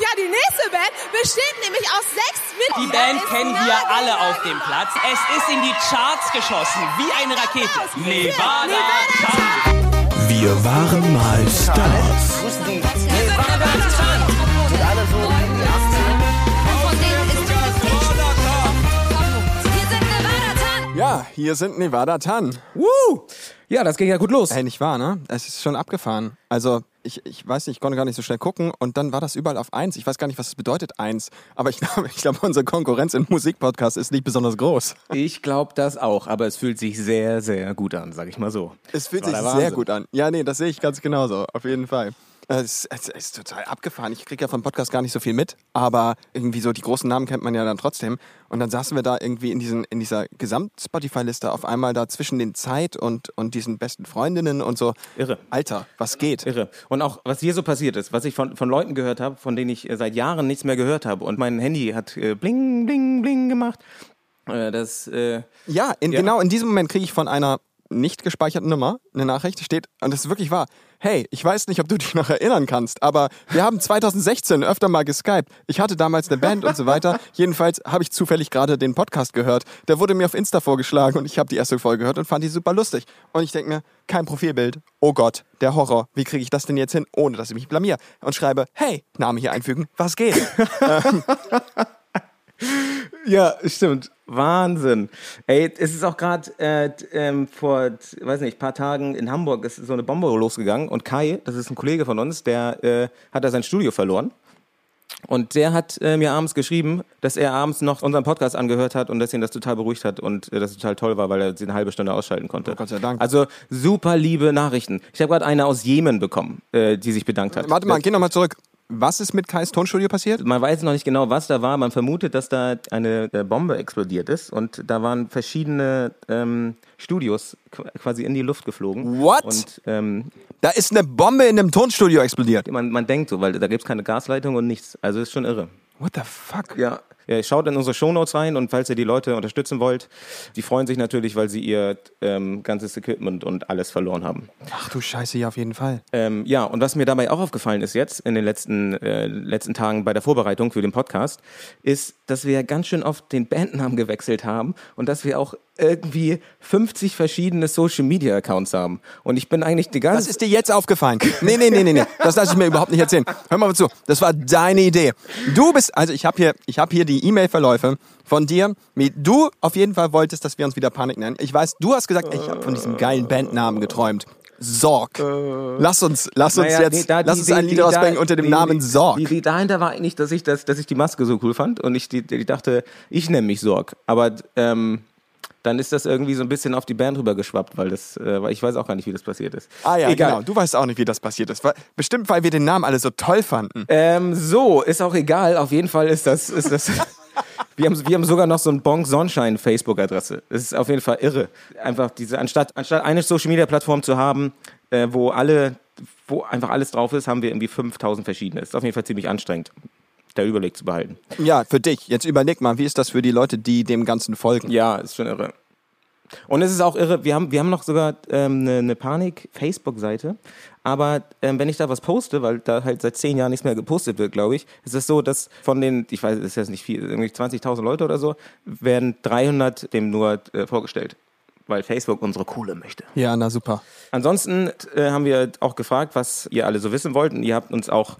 Ja, die nächste Band besteht nämlich aus sechs Die Mitgliedern. Band Ist kennen wir alle auf dem Platz. Es ist in die Charts geschossen, wie eine Rakete. Nevada Nevada Tan. Wir waren mal Stars. Von denen ist Wir sind Nevada Tan. Ja, hier sind Nevada Tan. Woo! Ja, das ging ja gut los. Ey, nicht wahr, ne? Es ist schon abgefahren. Also, ich, ich weiß nicht, ich konnte gar nicht so schnell gucken und dann war das überall auf eins. Ich weiß gar nicht, was das bedeutet, eins. Aber ich glaube, ich glaube, unsere Konkurrenz im Musikpodcast ist nicht besonders groß. Ich glaube das auch, aber es fühlt sich sehr, sehr gut an, sag ich mal so. Es fühlt sich sehr gut an. Ja, nee, das sehe ich ganz genauso. Auf jeden Fall. Es, es ist total abgefahren. Ich kriege ja vom Podcast gar nicht so viel mit, aber irgendwie so die großen Namen kennt man ja dann trotzdem. Und dann saßen wir da irgendwie in, diesen, in dieser Gesamt-Spotify-Liste auf einmal da zwischen den Zeit und, und diesen besten Freundinnen und so. Irre. Alter, was geht? Irre. Und auch, was hier so passiert ist, was ich von, von Leuten gehört habe, von denen ich äh, seit Jahren nichts mehr gehört habe. Und mein Handy hat äh, bling, bling, bling gemacht. Äh, das, äh, Ja, in, Ja. genau in diesem Moment kriege ich von einer nicht gespeicherten Nummer eine Nachricht, die steht, und das ist wirklich wahr. Hey, ich weiß nicht, ob du dich noch erinnern kannst, aber wir haben 2016 öfter mal geskypt. Ich hatte damals eine Band und so weiter. Jedenfalls habe ich zufällig gerade den Podcast gehört. Der wurde mir auf Insta vorgeschlagen und ich habe die erste Folge gehört und fand die super lustig. Und ich denke mir, kein Profilbild. Oh Gott, der Horror. Wie kriege ich das denn jetzt hin, ohne dass ich mich blamier? Und schreibe, hey, Name hier einfügen, was geht? Ja, stimmt. Wahnsinn. Ey, es ist auch gerade äh, ähm, vor, weiß nicht, paar Tagen in Hamburg ist so eine Bombe losgegangen und Kai, das ist ein Kollege von uns, der äh, hat da sein Studio verloren. Und der hat äh, mir abends geschrieben, dass er abends noch unseren Podcast angehört hat und dass ihn das total beruhigt hat und äh, das total toll war, weil er sie eine halbe Stunde ausschalten konnte. Oh, Gott sei Dank. Also super liebe Nachrichten. Ich habe gerade eine aus Jemen bekommen, äh, die sich bedankt hat. Warte mal, geh nochmal zurück. Was ist mit Kais Tonstudio passiert? Man weiß noch nicht genau, was da war. Man vermutet, dass da eine äh, Bombe explodiert ist und da waren verschiedene ähm, Studios qu- quasi in die Luft geflogen. What? Und ähm, Da ist eine Bombe in einem Tonstudio explodiert. man, man denkt so, weil da gibt's keine Gasleitung und nichts. Also ist schon irre. What the fuck? Ja. Schaut in unsere Shownotes rein und falls ihr die Leute unterstützen wollt, die freuen sich natürlich, weil sie ihr ähm, ganzes Equipment und alles verloren haben. Ach du Scheiße, ja, auf jeden Fall. Ähm, ja, und was mir dabei auch aufgefallen ist jetzt in den letzten, äh, letzten Tagen bei der Vorbereitung für den Podcast, ist, dass wir ganz schön oft den Bandnamen gewechselt haben und dass wir auch irgendwie 50 verschiedene Social Media Accounts haben. Und ich bin eigentlich die ganze Das ist dir jetzt aufgefallen. Nee, nee, nee, nee, nee. Das lasse ich mir überhaupt nicht erzählen. Hör mal zu. Das war deine Idee. Du bist, also ich habe hier, ich habe hier die E-Mail-Verläufe von dir, du auf jeden Fall wolltest, dass wir uns wieder Panik nennen. Ich weiß, du hast gesagt, ich habe von diesem geilen Bandnamen geträumt. Sorg. Lass uns, lass uns Naja, jetzt, nee, da- lass die- uns die- ein Lied die- rausbringen unter dem die- Namen die- Sorg. Die, die dahinter war eigentlich, dass ich, das, dass ich die Maske so cool fand und ich die, die dachte, ich nenne mich Sorg. Aber ähm, dann ist das irgendwie so ein bisschen auf die Band rübergeschwappt, weil das, äh, ich weiß auch gar nicht, wie das passiert ist. Ah ja, Egal. genau. Du weißt auch nicht, wie das passiert ist. Bestimmt, weil wir den Namen alle so toll fanden. Ähm, so, ist auch egal. Auf jeden Fall ist das. Ist das wir, haben, wir haben sogar noch so ein Bonk Sonnenschein Facebook-Adresse. Das ist auf jeden Fall irre. Einfach diese, anstatt, anstatt eine Social-Media-Plattform zu haben, äh, wo alle, wo einfach alles drauf ist, haben wir irgendwie 5000 verschiedene. Ist auf jeden Fall ziemlich anstrengend, der Überblick zu behalten. Ja, für dich. Jetzt überleg mal, wie ist das für die Leute, die dem Ganzen folgen? Ja, ist schon irre. Und es ist auch irre, wir haben, wir haben noch sogar ähm, eine, eine Panik-Facebook-Seite, aber ähm, wenn ich da was poste, weil da halt seit zehn Jahren nichts mehr gepostet wird, glaube ich, ist es so, dass von den, ich weiß, es ist jetzt nicht viel, irgendwie 20.000 Leute oder so, werden 300 dem nur äh, vorgestellt, weil Facebook unsere Kohle möchte. Ja, na super. Ansonsten äh, haben wir auch gefragt, was ihr alle so wissen wollt. Und ihr habt uns auch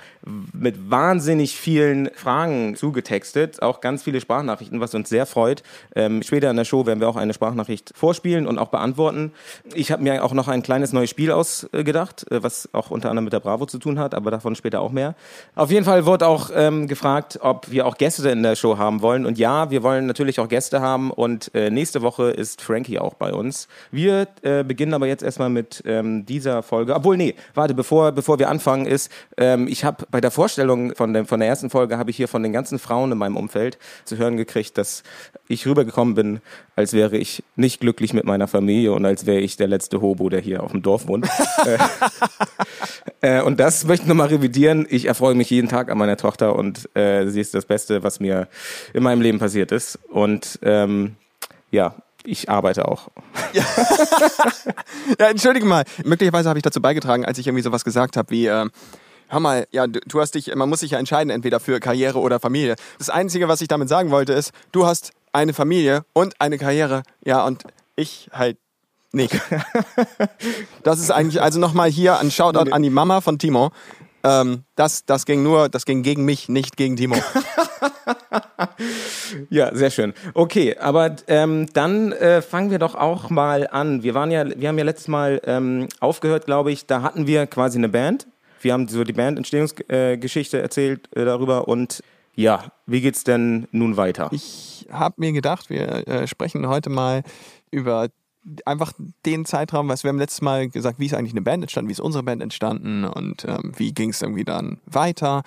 mit wahnsinnig vielen Fragen zugetextet, auch ganz viele Sprachnachrichten, was uns sehr freut. Ähm, später in der Show werden wir auch eine Sprachnachricht vorspielen und auch beantworten. Ich habe mir auch noch ein kleines neues Spiel ausgedacht, äh, was auch unter anderem mit der Bravo zu tun hat, aber davon später auch mehr. Auf jeden Fall wurde auch ähm, gefragt, ob wir auch Gäste in der Show haben wollen. Und ja, wir wollen natürlich auch Gäste haben. Und äh, nächste Woche ist Frankie auch bei uns. Wir äh, beginnen aber jetzt erstmal mit ähm, dieser Folge. Obwohl, nee, warte, bevor, bevor wir anfangen, ist, ähm, ich habe bei der Vorstellung von, dem, von der ersten Folge, habe ich hier von den ganzen Frauen in meinem Umfeld zu hören gekriegt, dass ich rübergekommen bin, als wäre ich nicht glücklich mit meiner Familie und als wäre ich der letzte Hobo, der hier auf dem Dorf wohnt. Äh, und das möchte ich nochmal revidieren. Ich erfreue mich jeden Tag an meiner Tochter und äh, sie ist das Beste, was mir in meinem Leben passiert ist. Und ähm, ja, ich arbeite auch. Ja, entschuldige mal. Möglicherweise habe ich dazu beigetragen, als ich irgendwie sowas gesagt habe wie, äh, Hör mal, ja, du, du hast dich, man muss sich ja entscheiden, entweder für Karriere oder Familie. Das Einzige, was ich damit sagen wollte, ist, du hast eine Familie und eine Karriere, ja, und ich halt nicht. Das ist eigentlich, also nochmal hier ein Shoutout an die Mama von Timo. Ähm, das, das ging nur, das ging gegen mich, nicht gegen Timo. Ja, sehr schön. Okay, aber ähm, dann äh, fangen wir doch auch mal an. Wir waren ja, wir haben ja letztes Mal ähm, aufgehört, glaube ich. Da hatten wir quasi eine Band. Wir haben so die Band-Entstehungsgeschichte erzählt äh, darüber und ja, wie geht's denn nun weiter? Ich habe mir gedacht, wir äh, sprechen heute mal über einfach den Zeitraum, was wir haben letztes Mal gesagt, wie ist eigentlich eine Band entstanden, wie ist unsere Band entstanden und ähm, wie ging es irgendwie dann weiter.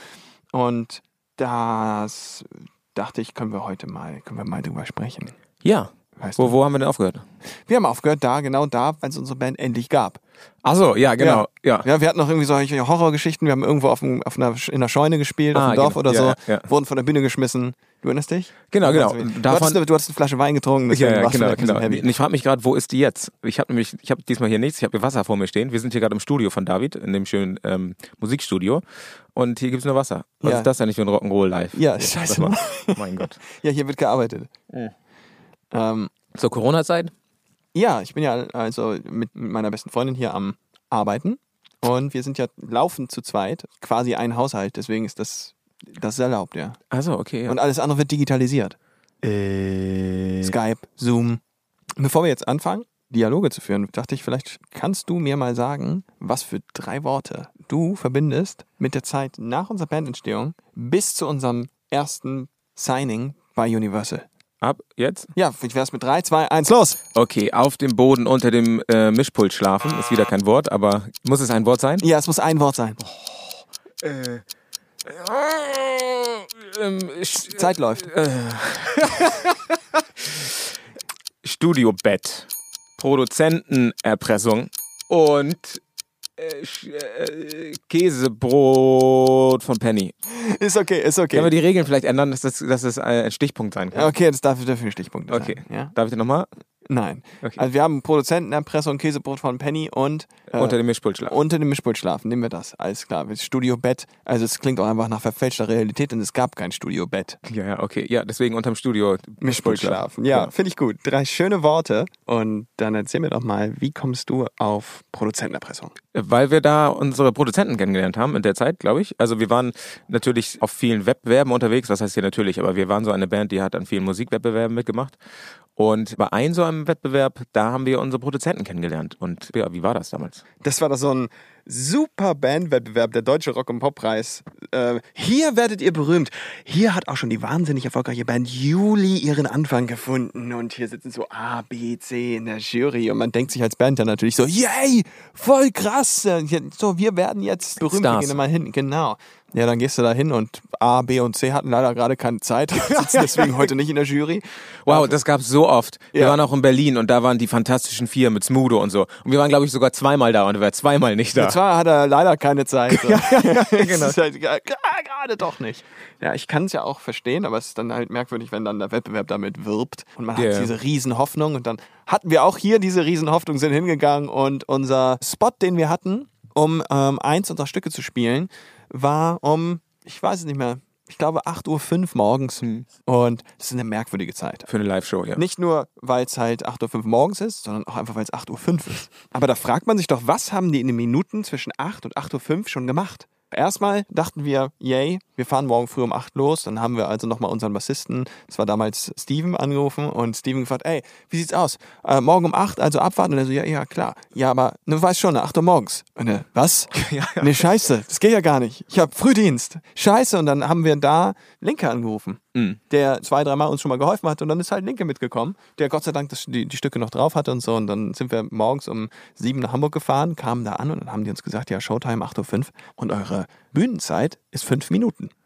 Und das dachte ich, können wir heute mal, können wir mal drüber sprechen. ja. Weißt Wo, du? wo haben wir denn aufgehört? Wir haben aufgehört da, genau da, weil es unsere Band endlich gab. Ach so, ja, genau. Ja. Ja, wir hatten noch irgendwie solche Horrorgeschichten. Wir haben irgendwo auf, dem, auf einer, in einer Scheune gespielt, auf Ah, dem Dorf genau. oder Ja, so, ja, ja. wurden von der Bühne geschmissen. Du erinnerst dich? Genau, genau. Du, davon- hattest, eine- du hattest eine Flasche Wein getrunken, Ja, ja, genau, genau. Und ich frage mich gerade, wo ist die jetzt? Ich habe nämlich, ich habe diesmal hier nichts, ich habe hier Wasser vor mir stehen. Wir sind hier gerade im Studio von David, in dem schönen ähm, Musikstudio. Und hier gibt's nur Wasser. Was Ja. ist das eigentlich für ein Rock'n'Roll live? Ja, scheiße. mal. Mein Gott. Ja, hier wird gearbeitet. Ähm, Zur Corona-Zeit? ja, ich bin ja also mit meiner besten Freundin hier am Arbeiten und wir sind ja laufend zu zweit, quasi ein Haushalt, deswegen ist das, das ist erlaubt, ja. Also okay. Ja. Und alles andere wird digitalisiert. äh, Skype, Zoom. Bevor wir jetzt anfangen, Dialoge zu führen, dachte ich, vielleicht kannst du mir mal sagen, was für drei Worte du verbindest mit der Zeit nach unserer Bandentstehung bis zu unserem ersten Signing bei Universal. ab jetzt? Ja, ich wär's mit drei, zwei, eins, los! Okay, auf dem Boden unter dem äh, Mischpult schlafen ist wieder kein Wort, aber muss es ein Wort sein? Ja, es muss ein Wort sein. Ähm, Zeit läuft. Studiobett, Produzentenerpressung und äh, äh, Käsebrot von Penny. Ist okay, ist Können wir okay. die Regeln vielleicht ändern, dass das, dass das ein Stichpunkt sein kann? Okay, das darf dafür ein Stichpunkt sein. Okay. Ja? Darf ich nochmal? Nein. Okay. Also wir haben Produzentenerpressung, Käsebrot von Penny und äh, Unter dem Mischpult schlafen. unter dem Mischpult schlafen. Nehmen wir das. Alles klar. Studiobett. Also es klingt auch einfach nach verfälschter Realität, denn es gab kein Studiobett. Ja, ja, okay. Ja, deswegen unterm Studio Mischpult schlafen. Ja, finde ich gut. Drei schöne Worte. Und dann erzähl mir doch mal, wie kommst du auf Produzentenerpressung? Weil wir da unsere Produzenten kennengelernt haben in der Zeit, glaube ich. Also wir waren natürlich auf vielen Wettbewerben unterwegs, was heißt hier natürlich, aber wir waren so eine Band, die hat an vielen Musikwettbewerben mitgemacht. Und bei einem so einem Wettbewerb, da haben wir unsere Produzenten kennengelernt. Und ja, wie war das damals? Das war doch so ein super Bandwettbewerb, der Deutsche Rock- und Poppreis. Äh, hier werdet ihr berühmt. Hier hat auch schon die wahnsinnig erfolgreiche Band Juli ihren Anfang gefunden. Und hier sitzen so A, B, C in der Jury. Und man denkt sich als Band dann natürlich so, yay, voll krass. So, wir werden jetzt berühmt. Stars. Wir gehen mal hin. Genau. Ja, dann gehst du da hin und A, B und C hatten leider gerade keine Zeit, sitzen deswegen heute nicht in der Jury. Wow, das gab's so oft. Wir Ja. waren auch in Berlin und da waren die Fantastischen Vier mit Smudo und so. Und wir waren, glaube ich, sogar zweimal da und er war zweimal nicht da. Zwar hat er leider keine Zeit. So. genau. Das ist halt, gerade doch nicht. Ja, ich kann es ja auch verstehen, aber es ist dann halt merkwürdig, wenn dann der Wettbewerb damit wirbt und man Ja. hat diese Riesenhoffnung und dann hatten wir auch hier diese Riesenhoffnung, sind hingegangen und unser Spot, den wir hatten, um ähm, eins unserer Stücke zu spielen, war um, ich weiß es nicht mehr, ich glaube 8.05 Uhr morgens und das ist eine merkwürdige Zeit. Für eine Live-Show, ja. Nicht nur, weil es halt 8.05 Uhr morgens ist, sondern auch einfach, weil es 8.05 Uhr ist. Aber da fragt man sich doch, was haben die in den Minuten zwischen 8 und 8.05 Uhr schon gemacht? Erstmal dachten wir, yay, wir fahren morgen früh um 8 los. Dann haben wir also nochmal unseren Bassisten, das war damals Steven, angerufen und Steven gefragt, ey, wie sieht's aus? Äh, morgen um 8, also abwarten? Und er so, ja, ja, klar. Ja, aber du weißt schon, 8 Uhr morgens. Und er, was? Nee, scheiße, das geht ja gar nicht. Ich habe Frühdienst. Scheiße. Und dann haben wir da Linke angerufen der zwei, dreimal uns schon mal geholfen hat und dann ist halt Linke mitgekommen, der Gott sei Dank das, die, die Stücke noch drauf hatte und so und dann sind wir morgens um sieben nach Hamburg gefahren, kamen da an und dann haben die uns gesagt, ja, Showtime 8.05 Uhr und eure Bühnenzeit ist fünf Minuten.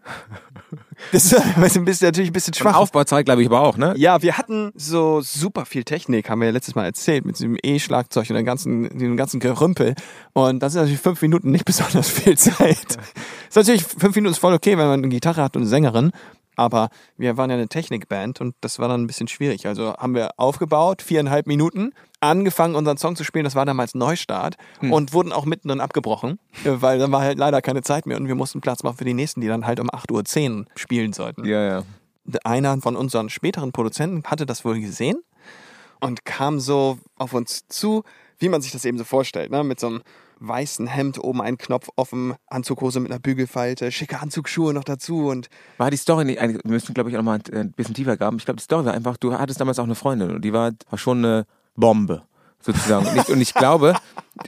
Das ist ein bisschen, natürlich ein bisschen schwach. Aufbauzeit, glaube ich, aber auch, ne? Ja, wir hatten so super viel Technik, haben wir ja letztes Mal erzählt, mit diesem E-Schlagzeug und dem ganzen, dem ganzen Gerümpel. Und das ist natürlich fünf Minuten nicht besonders viel Zeit. ist natürlich, fünf Minuten ist voll okay, wenn man eine Gitarre hat und eine Sängerin. Aber wir waren ja eine Technikband und das war dann ein bisschen schwierig. Also haben wir aufgebaut, viereinhalb Minuten, angefangen unseren Song zu spielen, das war damals Neustart und wurden auch mittendrin abgebrochen, äh, weil dann war halt leider keine Zeit mehr und wir mussten Platz machen für die nächsten, die dann halt um 8.10 Uhr spielen sollten Ja, ja. einer von unseren späteren Produzenten hatte das wohl gesehen und kam so auf uns zu, wie man sich das eben so vorstellt, ne? mit so einem weißen Hemd, oben ein Knopf offen, Anzughose mit einer Bügelfalte, schicke Anzugsschuhe noch dazu und War die Story nicht, wir müssen, glaube ich, auch noch mal ein bisschen tiefer graben. Ich glaube, die Story war einfach, du hattest damals auch eine Freundin und die war, war schon eine Bombe, sozusagen. und, ich, und ich glaube,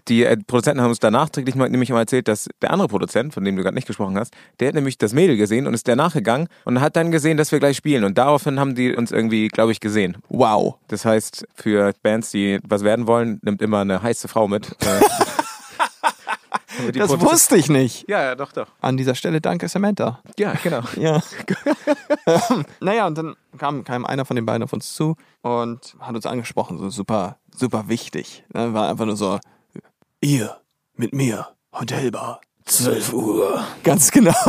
die äh, Produzenten haben uns danach nachträglich mal, nämlich mal erzählt, dass der andere Produzent, von dem du gerade nicht gesprochen hast, der hat nämlich das Mädel gesehen und ist danach gegangen und hat dann gesehen, dass wir gleich spielen. Und daraufhin haben die uns irgendwie, glaube ich, gesehen. wow. Das heißt, für Bands, die was werden wollen, nimmt immer eine heiße Frau mit. Die Das Produzenten- wusste ich nicht. Ja, ja, doch, doch. An dieser Stelle danke Samantha. Ja, genau. Ja. Ähm, naja, und dann kam, kam einer von den beiden auf uns zu und hat uns angesprochen, so super, super wichtig. Ne, War einfach nur so, ihr mit mir, Hotelbar, 12 Uhr. Ganz genau.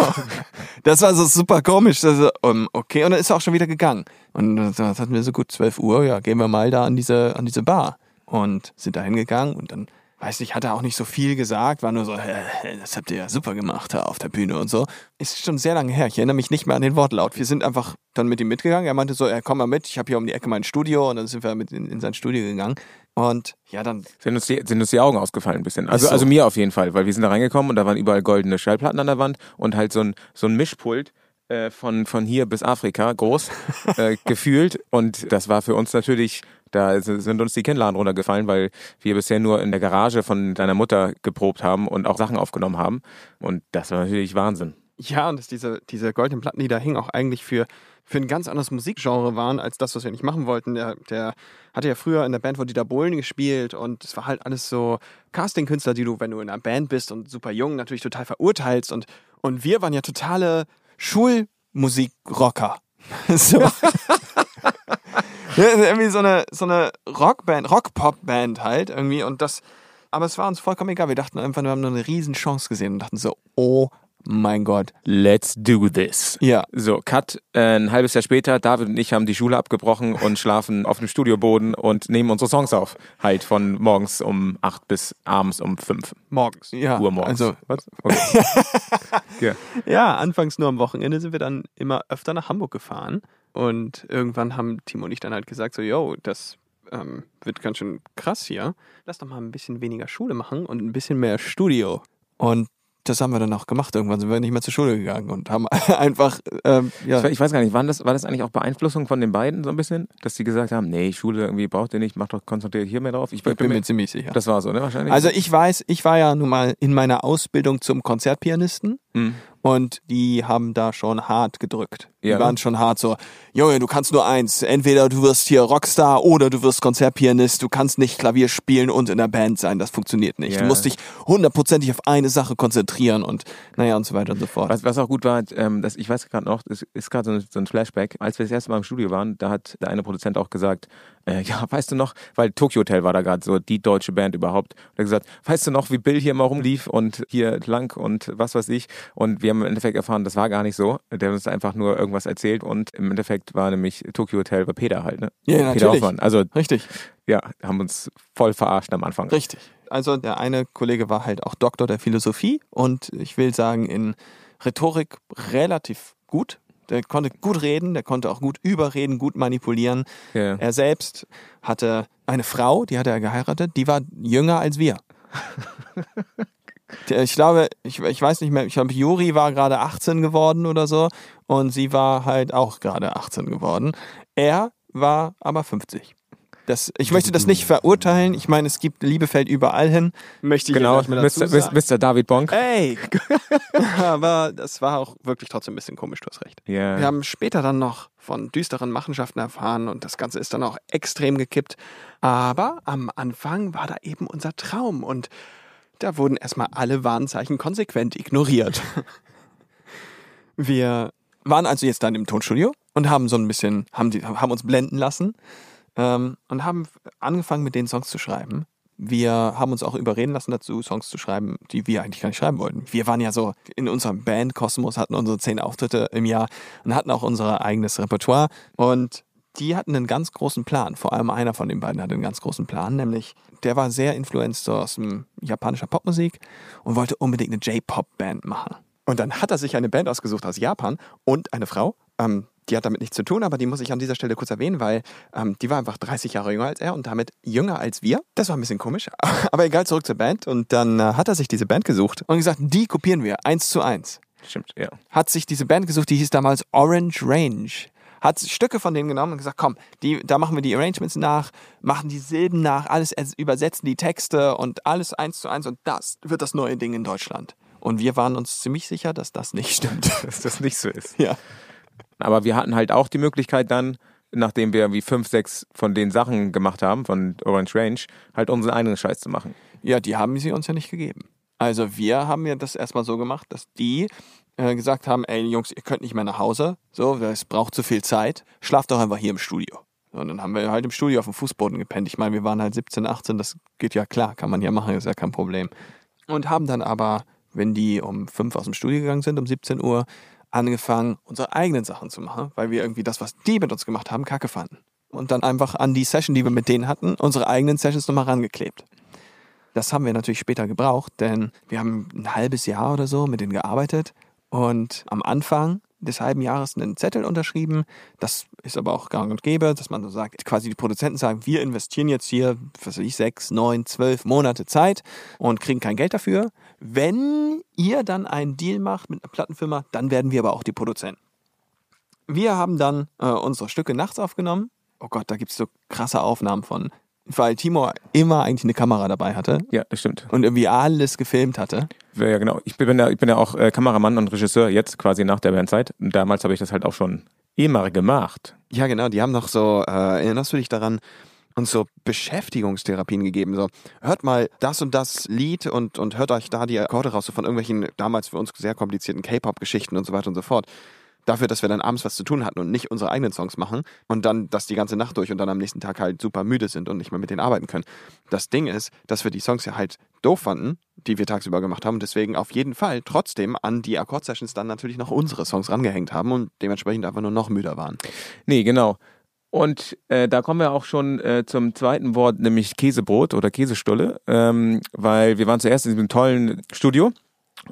Das war so super komisch. Also, um, okay, und dann ist er auch schon wieder gegangen. Und das das hatten wir so gut, 12 Uhr, ja, gehen wir mal da an diese, an diese Bar. Und sind da hingegangen und dann, weiß nicht, hat er auch nicht so viel gesagt, war nur so, "Hä, das habt ihr ja super gemacht da auf der Bühne und so. Ist schon sehr lange her, ich erinnere mich nicht mehr an den Wortlaut. Wir sind einfach dann mit ihm mitgegangen. Er meinte so, ja, komm mal mit, ich habe hier um die Ecke mein Studio und dann sind wir mit in, in sein Studio gegangen. Und ja, dann Sind uns, die, sind uns die Augen ausgefallen ein bisschen. Also, so. also mir auf jeden Fall, weil wir sind da reingekommen und da waren überall goldene Schallplatten an der Wand und halt so ein, so ein Mischpult äh, von, von hier bis Afrika groß äh, gefühlt. Und das war für uns natürlich, da sind uns die Kinnladen runtergefallen, weil wir bisher nur in der Garage von deiner Mutter geprobt haben und auch Sachen aufgenommen haben. Und das war natürlich Wahnsinn. Ja, und dass diese, diese goldenen Platten, die da hingen, auch eigentlich für, für ein ganz anderes Musikgenre waren, als das, was wir nicht machen wollten. Der, der hatte ja früher in der Band von Dieter Bohlen gespielt und es war halt alles so Casting-Künstler, die du, wenn du in einer Band bist und super jung, natürlich total verurteilst. Und, und wir waren ja totale Schulmusikrocker. so. ja, irgendwie so eine, so eine Rockband, Rock-Pop-Band halt irgendwie. Und das, aber es war uns vollkommen egal. Wir dachten einfach, wir haben nur eine riesen Chance gesehen und dachten so, oh mein Gott. Let's do this. Ja. So, Cut, äh, ein halbes Jahr später, David und ich haben die Schule abgebrochen und schlafen auf dem Studioboden und nehmen unsere Songs auf. Halt von morgens um acht bis abends um fünf Morgens. Ja. Uhr morgens. Also, Was? Okay. ja. ja, anfangs nur am Wochenende sind wir dann immer öfter nach Hamburg gefahren. Und irgendwann haben Timo und ich dann halt gesagt, so, yo, das ähm, wird ganz schön krass hier. Lass doch mal ein bisschen weniger Schule machen und ein bisschen mehr Studio. Und das haben wir dann auch gemacht. Irgendwann sind wir nicht mehr zur Schule gegangen und haben einfach, ähm, ja, Ich we- Ich weiß gar nicht, waren das, war das eigentlich auch Beeinflussung von den beiden so ein bisschen? Dass die gesagt haben, nee, Schule irgendwie braucht ihr nicht, macht doch konzentriert hier mehr drauf. Ich, ich bin mir ziemlich sicher. das war so, ne, wahrscheinlich? Also ich weiß, ich war ja nun mal in meiner Ausbildung zum Konzertpianisten Hm. Und die haben da schon hart gedrückt. Die Ja, ne? waren schon hart so, Junge, du kannst nur eins, entweder du wirst hier Rockstar oder du wirst Konzertpianist, du kannst nicht Klavier spielen und in der Band sein, das funktioniert nicht. Ja. Du musst dich hundertprozentig auf eine Sache konzentrieren und naja und so weiter und so fort. Was, was auch gut war, ähm, das, ich weiß gerade noch, das ist gerade so, so ein Flashback. Als wir das erste Mal im Studio waren, da hat der eine Produzent auch gesagt, äh, ja, weißt du noch, weil Tokyo Hotel war da gerade so die deutsche Band überhaupt. Und er hat gesagt, weißt du noch, wie Bill hier mal rumlief und hier lang und was weiß ich. Und wir haben im Endeffekt erfahren, das war gar nicht so. Der hat uns einfach nur irgendwas erzählt und im Endeffekt war nämlich Tokyo Hotel bei Peter halt, ne? Ja, Peter natürlich. Hoffmann. Also Richtig, ja, haben uns voll verarscht am Anfang. richtig. Also der eine Kollege war halt auch Doktor der Philosophie und ich will sagen in Rhetorik relativ gut. Der konnte gut reden, der konnte auch gut überreden, gut manipulieren. Ja. Er selbst hatte eine Frau, die hatte er geheiratet, die war jünger als wir. Ich glaube, ich, ich weiß nicht mehr, ich glaube, Juri war gerade 18 geworden oder so und sie war halt auch gerade 18 geworden. Er war aber 50. Das, ich möchte das nicht verurteilen. Ich meine, es gibt Liebefeld überall hin. Möchte ich Genau, Mr. David Bonk. Ey! aber das war auch wirklich trotzdem ein bisschen komisch, du hast recht. Ja. Wir haben später dann noch von düsteren Machenschaften erfahren und das Ganze ist dann auch extrem gekippt. Aber am Anfang war da eben unser Traum und da wurden erstmal alle Warnzeichen konsequent ignoriert. Wir waren also jetzt dann im Tonstudio und haben so ein bisschen, haben, die, haben uns blenden lassen ähm, und haben angefangen mit den Songs zu schreiben. wir haben uns auch überreden lassen dazu, Songs zu schreiben, die wir eigentlich gar nicht schreiben wollten. Wir waren ja so in unserem Bandkosmos, hatten unsere zehn Auftritte im Jahr und hatten auch unser eigenes Repertoire. Und die hatten einen ganz großen Plan. Vor allem einer von den beiden hatte einen ganz großen Plan, nämlich der war sehr influenced aus japanischer Popmusik und wollte unbedingt eine J-Pop-Band machen. Und dann hat er sich eine Band ausgesucht aus Japan und eine Frau. Ähm, die hat damit nichts zu tun, aber die muss ich an dieser Stelle kurz erwähnen, weil ähm, die war einfach 30 Jahre jünger als er und damit jünger als wir. Das war ein bisschen komisch, aber egal, zurück zur Band. Und dann äh, hat er sich diese Band gesucht und gesagt, die kopieren wir, eins zu eins. Stimmt, ja. Hat sich diese Band gesucht, die hieß damals Orange Range. Hat Stücke von denen genommen und gesagt, komm, die, da machen wir die Arrangements nach, machen die Silben nach, alles es- übersetzen die Texte und alles eins zu eins und das wird das neue Ding in Deutschland. Und wir waren uns ziemlich sicher, dass das nicht stimmt. Dass das nicht so ist. ja. Aber wir hatten halt auch die Möglichkeit dann, nachdem wir wie fünf, sechs von den Sachen gemacht haben, von Orange Range, halt unseren eigenen Scheiß zu machen. Ja, die haben sie uns ja nicht gegeben. Also wir haben ja das erstmal so gemacht, dass die äh, gesagt haben, ey Jungs, ihr könnt nicht mehr nach Hause, so, es braucht zu viel Zeit, schlaft doch einfach hier im Studio. Und dann haben wir halt im Studio auf dem Fußboden gepennt. Ich meine, wir waren halt 17, 18, das geht ja klar, kann man ja machen, ist ja kein Problem. Und haben dann aber, wenn die um 5 aus dem Studio gegangen sind, um 17 Uhr, angefangen, unsere eigenen Sachen zu machen, weil wir irgendwie das, was die mit uns gemacht haben, kacke fanden. Und dann einfach an die Session, die wir mit denen hatten, unsere eigenen Sessions nochmal rangeklebt. Das haben wir natürlich später gebraucht, denn wir haben ein halbes Jahr oder so mit denen gearbeitet und am Anfang des halben Jahres einen Zettel unterschrieben. Das ist aber auch gang und gäbe, dass man so sagt, quasi die Produzenten sagen, wir investieren jetzt hier, was weiß ich, sechs, neun, zwölf Monate Zeit und kriegen kein Geld dafür. Wenn ihr dann einen Deal macht mit einer Plattenfirma, dann werden wir aber auch die Produzenten. Wir haben dann äh, unsere Stücke nachts aufgenommen. Oh Gott, da gibt es so krasse Aufnahmen von, weil Timo immer eigentlich eine Kamera dabei hatte Ja, das stimmt. und irgendwie alles gefilmt hatte. Ja, genau. Ich bin ja, ich bin ja auch äh, Kameramann und Regisseur jetzt quasi nach der Bandzeit. Und damals habe ich das halt auch schon immer gemacht. Ja, genau, die haben noch so, äh, erinnerst du dich daran, uns so Beschäftigungstherapien gegeben. So, hört mal das und das Lied und, und hört euch da die Akkorde raus, so von irgendwelchen damals für uns sehr komplizierten K-Pop-Geschichten und so weiter und so fort. Dafür, dass wir dann abends was zu tun hatten und nicht unsere eigenen Songs machen und dann das die ganze Nacht durch und dann am nächsten Tag halt super müde sind und nicht mehr mit denen arbeiten können. Das Ding ist, dass wir die Songs ja halt doof fanden, die wir tagsüber gemacht haben und deswegen auf jeden Fall trotzdem an die Akkord-Sessions dann natürlich noch unsere Songs rangehängt haben und dementsprechend einfach nur noch müder waren. Nee, genau. Und äh, da kommen wir auch schon äh, zum zweiten Wort, nämlich Käsebrot oder Käsestulle, ähm, weil wir waren zuerst in diesem tollen Studio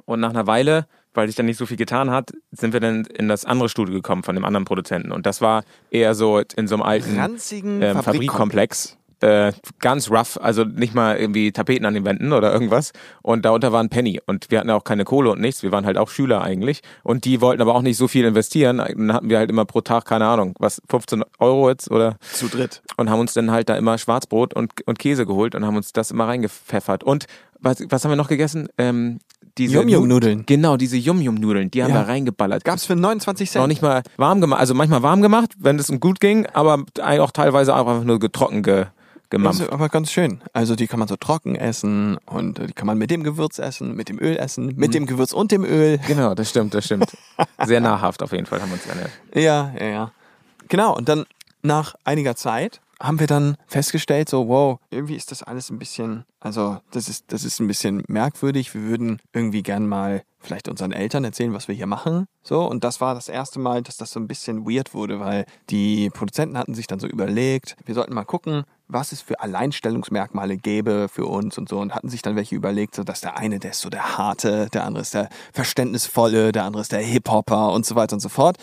und nach einer Weile, weil sich dann nicht so viel getan hat, sind wir dann in das andere Studio gekommen von dem anderen Produzenten. Und das war eher so in so einem alten ranzigen ähm, Fabrikkomplex. Äh, ganz rough, also nicht mal irgendwie Tapeten an den Wänden oder irgendwas. Und darunter war ein Penny. Und wir hatten ja auch keine Kohle und nichts. Wir waren halt auch Schüler eigentlich. Und die wollten aber auch nicht so viel investieren. Dann hatten wir halt immer pro Tag, keine Ahnung, was, 15 Euro jetzt oder Zu dritt. und haben uns dann halt da immer Schwarzbrot und, und Käse geholt und haben uns das immer reingepfeffert. Und was, was haben wir noch gegessen? Ähm, diese Yum-Yum-Nudeln. Nu- Genau, diese Yum-Yum-Nudeln, die haben Ja. wir reingeballert. Gab's für 29 Cent. Noch nicht mal warm gemacht, also manchmal warm gemacht, wenn es gut ging, aber auch teilweise auch einfach nur getrocken ge, gemampft. ist aber ganz schön. Also die kann man so trocken essen und äh, die kann man mit dem Gewürz essen, mit dem Öl essen, mit dem Gewürz und dem Öl. Genau, das stimmt, das stimmt. Sehr nahrhaft auf jeden Fall haben wir uns ernährt. Ja, ja, ja. Genau, und dann nach einiger Zeit haben wir dann festgestellt, so, wow, irgendwie ist das alles ein bisschen, also das ist, das ist ein bisschen merkwürdig. Wir würden irgendwie gern mal vielleicht unseren Eltern erzählen, was wir hier machen. So, und das war das erste Mal, dass das so ein bisschen weird wurde, weil die Produzenten hatten sich dann so überlegt, wir sollten mal gucken, was es für Alleinstellungsmerkmale gäbe für uns und so und hatten sich dann welche überlegt, so dass der eine, der ist so der harte, der andere ist der verständnisvolle, der andere ist der Hip-Hopper und so weiter und so fort.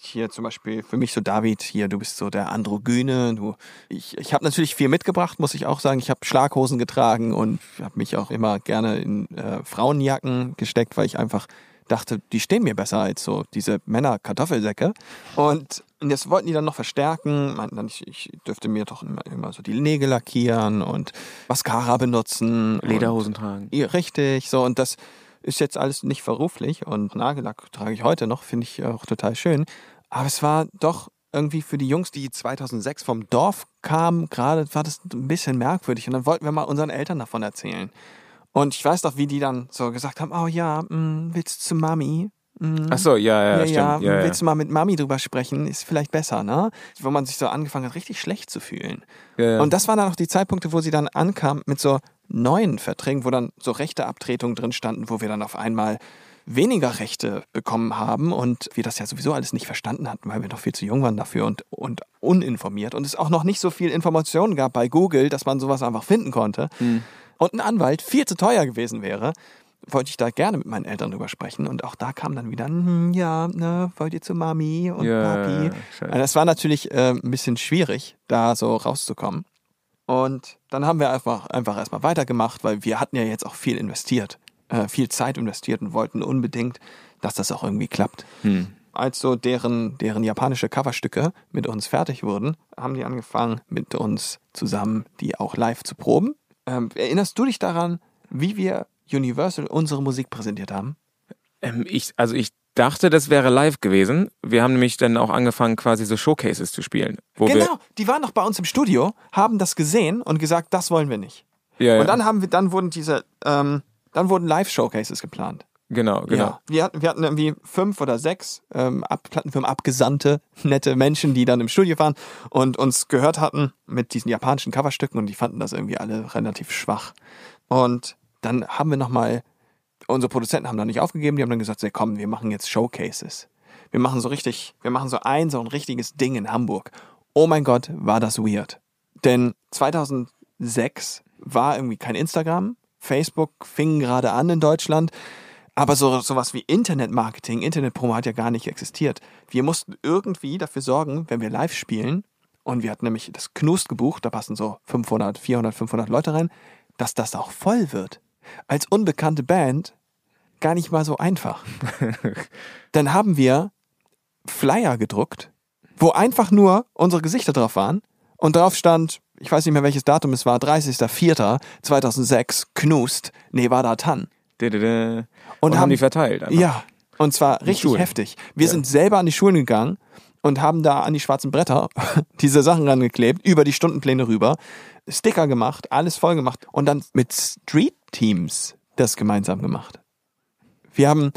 Hier zum Beispiel für mich so David, hier du bist so der Androgyne. Du, ich ich habe natürlich viel mitgebracht, muss ich auch sagen. Ich habe Schlaghosen getragen und habe mich auch immer gerne in äh, Frauenjacken gesteckt, weil ich einfach dachte, die stehen mir besser als so diese Männer-Kartoffelsäcke. Und das wollten die dann noch verstärken, meinten dann, ich, ich dürfte mir doch immer, immer so die Nägel lackieren und Mascara benutzen. Lederhosen tragen. Ja, richtig, so und das ist jetzt alles nicht verruflich und Nagellack trage ich heute noch, finde ich auch total schön. Aber es war doch irgendwie für die Jungs, die 2006 vom Dorf kamen, gerade war das ein bisschen merkwürdig und dann wollten wir mal unseren Eltern davon erzählen. Und ich weiß doch, wie die dann so gesagt haben, oh ja, mm, willst du zu Mami? Ach so, ja, ja, ja, stimmt. ja, Ja, willst du mal mit Mami drüber sprechen, ist vielleicht besser, ne? Wo man sich so angefangen hat, richtig schlecht zu fühlen. Ja. Und das waren dann auch die Zeitpunkte, wo sie dann ankam mit so neuen Verträgen, wo dann so rechte Abtretungen drin standen, wo wir dann auf einmal weniger Rechte bekommen haben und wir das ja sowieso alles nicht verstanden hatten, weil wir noch viel zu jung waren dafür und, und uninformiert und es auch noch nicht so viel Informationen gab bei Google, dass man sowas einfach finden konnte. Und ein Anwalt viel zu teuer gewesen wäre, wollte ich da gerne mit meinen Eltern drüber sprechen und auch da kam dann wieder, hm, ja, ne, wollt ihr zu Mami und Ja, Papi? Also Das war natürlich äh, ein bisschen schwierig, da so rauszukommen. Und dann haben wir einfach, einfach erstmal weitergemacht, weil wir hatten ja jetzt auch viel investiert, äh, viel Zeit investiert und wollten unbedingt, dass das auch irgendwie klappt. Als so deren, deren japanische Coverstücke mit uns fertig wurden, haben die angefangen, mit uns zusammen die auch live zu proben. Ähm, erinnerst du dich daran, wie wir Universal unsere Musik präsentiert haben? Ähm, ich, also ich dachte, das wäre live gewesen. Wir haben nämlich dann auch angefangen, quasi so Showcases zu spielen. Genau, die waren noch bei uns im Studio, haben das gesehen und gesagt, das wollen wir nicht. Ja, ja, Und dann haben wir, dann wurden diese, ähm, dann wurden Live-Showcases geplant. genau, genau. Ja. Wir hatten, wir hatten irgendwie fünf oder sechs ähm, Ab Plattenfirmen abgesandte, nette Menschen, die dann im Studio waren und uns gehört hatten mit diesen japanischen Coverstücken und die fanden das irgendwie alle relativ schwach. Und dann haben wir nochmal, unsere Produzenten haben da nicht aufgegeben, die haben dann gesagt, komm, wir machen jetzt Showcases. Wir machen so richtig, wir machen so ein, so ein richtiges Ding in Hamburg. Oh mein Gott, war das weird. Denn 2006 war irgendwie kein Instagram, Facebook fing gerade an in Deutschland, aber so sowas wie Internetmarketing, Internetpromo hat ja gar nicht existiert. Wir mussten irgendwie dafür sorgen, wenn wir live spielen, und wir hatten nämlich das Knust gebucht, da passen so 500, 400, 500 Leute rein, dass das auch voll wird. Als unbekannte Band gar nicht mal so einfach. Dann haben wir Flyer gedruckt, wo einfach nur unsere Gesichter drauf waren und drauf stand, ich weiß nicht mehr welches Datum es war, 30.04.2006, Knust, Nevada Tan. Und, Und haben haben- die verteilt. einfach. Ja, und zwar richtig Schulen. heftig. Wir sind selber an die Schulen gegangen und haben da an die schwarzen Bretter diese Sachen rangeklebt, über die Stundenpläne rüber, Sticker gemacht, alles voll gemacht und dann mit Street Teams das gemeinsam gemacht. Wir haben,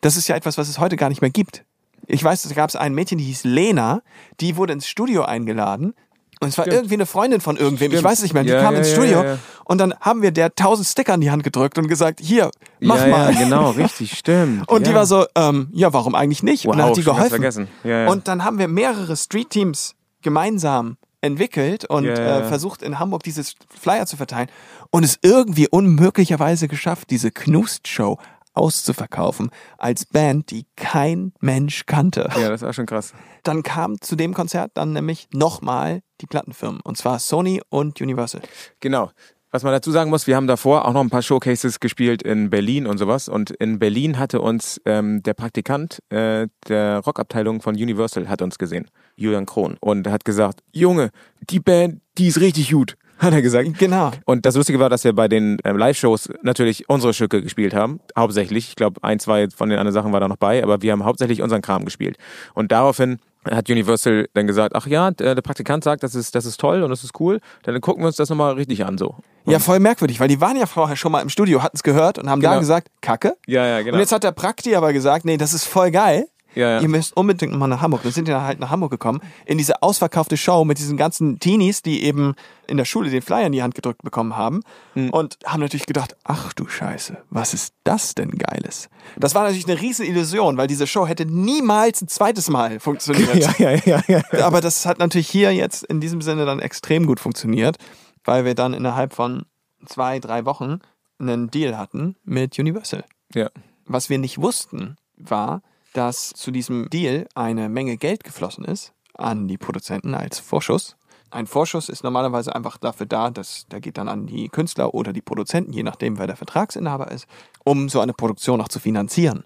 das ist ja etwas, was es heute gar nicht mehr gibt. Ich weiß, da gab es ein Mädchen, die hieß Lena, die wurde ins Studio eingeladen. Und es war irgendwie eine Freundin von irgendwem, ich Stimmt. weiß nicht mehr. Die Ja, kam ja, ins Studio ja, und dann haben wir der tausend Sticker in die Hand gedrückt und gesagt, hier, mach mal. Ja, genau, richtig, stimmt. Und die war so, ähm, ja, warum eigentlich nicht? und dann Wow, hat die geholfen. Und dann haben wir mehrere Street-Teams gemeinsam entwickelt und. Äh, versucht in Hamburg dieses Flyer zu verteilen und es irgendwie unmöglicherweise geschafft, diese Knust-Show auszuverkaufen als Band, die kein Mensch kannte. Ja, das war schon krass. Dann kam zu dem Konzert dann nämlich nochmal die Plattenfirmen und zwar Sony und Universal. Genau. Was man dazu sagen muss, wir haben davor auch noch ein paar Showcases gespielt in Berlin und sowas. Und in Berlin hatte uns ähm, der Praktikant äh, der Rockabteilung von Universal hat uns gesehen, Julian Krohn, und hat gesagt, Junge, die Band, die ist richtig gut, hat er gesagt. Genau. Und das Lustige war, dass wir bei den ähm, Live-Shows natürlich unsere Stücke gespielt haben, hauptsächlich. Ich glaube, ein, zwei von den anderen Sachen war da noch bei, aber wir haben hauptsächlich unseren Kram gespielt. Und daraufhin hat Universal dann gesagt, ach ja, der, der Praktikant sagt, das ist, das ist toll und das ist cool, dann gucken wir uns das nochmal richtig an so. Ja, voll merkwürdig, weil die waren ja vorher schon mal im Studio, hatten es gehört und haben da Genau. gesagt, Kacke. Ja, ja, genau. Und jetzt hat der Prakti aber gesagt, nee, das ist voll geil. Ja, ja. Ihr müsst unbedingt mal nach Hamburg. Dann sind wir halt nach Hamburg gekommen, in diese ausverkaufte Show mit diesen ganzen Teenies, die eben in der Schule den Flyer in die Hand gedrückt bekommen haben Hm. und haben natürlich gedacht, ach du Scheiße, was ist das denn Geiles? Das war natürlich eine riesen Illusion, weil diese Show hätte niemals ein zweites Mal funktioniert. ja, ja, ja. Aber das hat natürlich hier jetzt in diesem Sinne dann extrem gut funktioniert, weil wir dann innerhalb von zwei, drei Wochen einen Deal hatten mit Universal. ja. Was wir nicht wussten, war, dass zu diesem Deal eine Menge Geld geflossen ist an die Produzenten als Vorschuss. Ein Vorschuss ist normalerweise einfach dafür da, dass der geht dann an die Künstler oder die Produzenten, je nachdem, wer der Vertragsinhaber ist, um so eine Produktion auch zu finanzieren.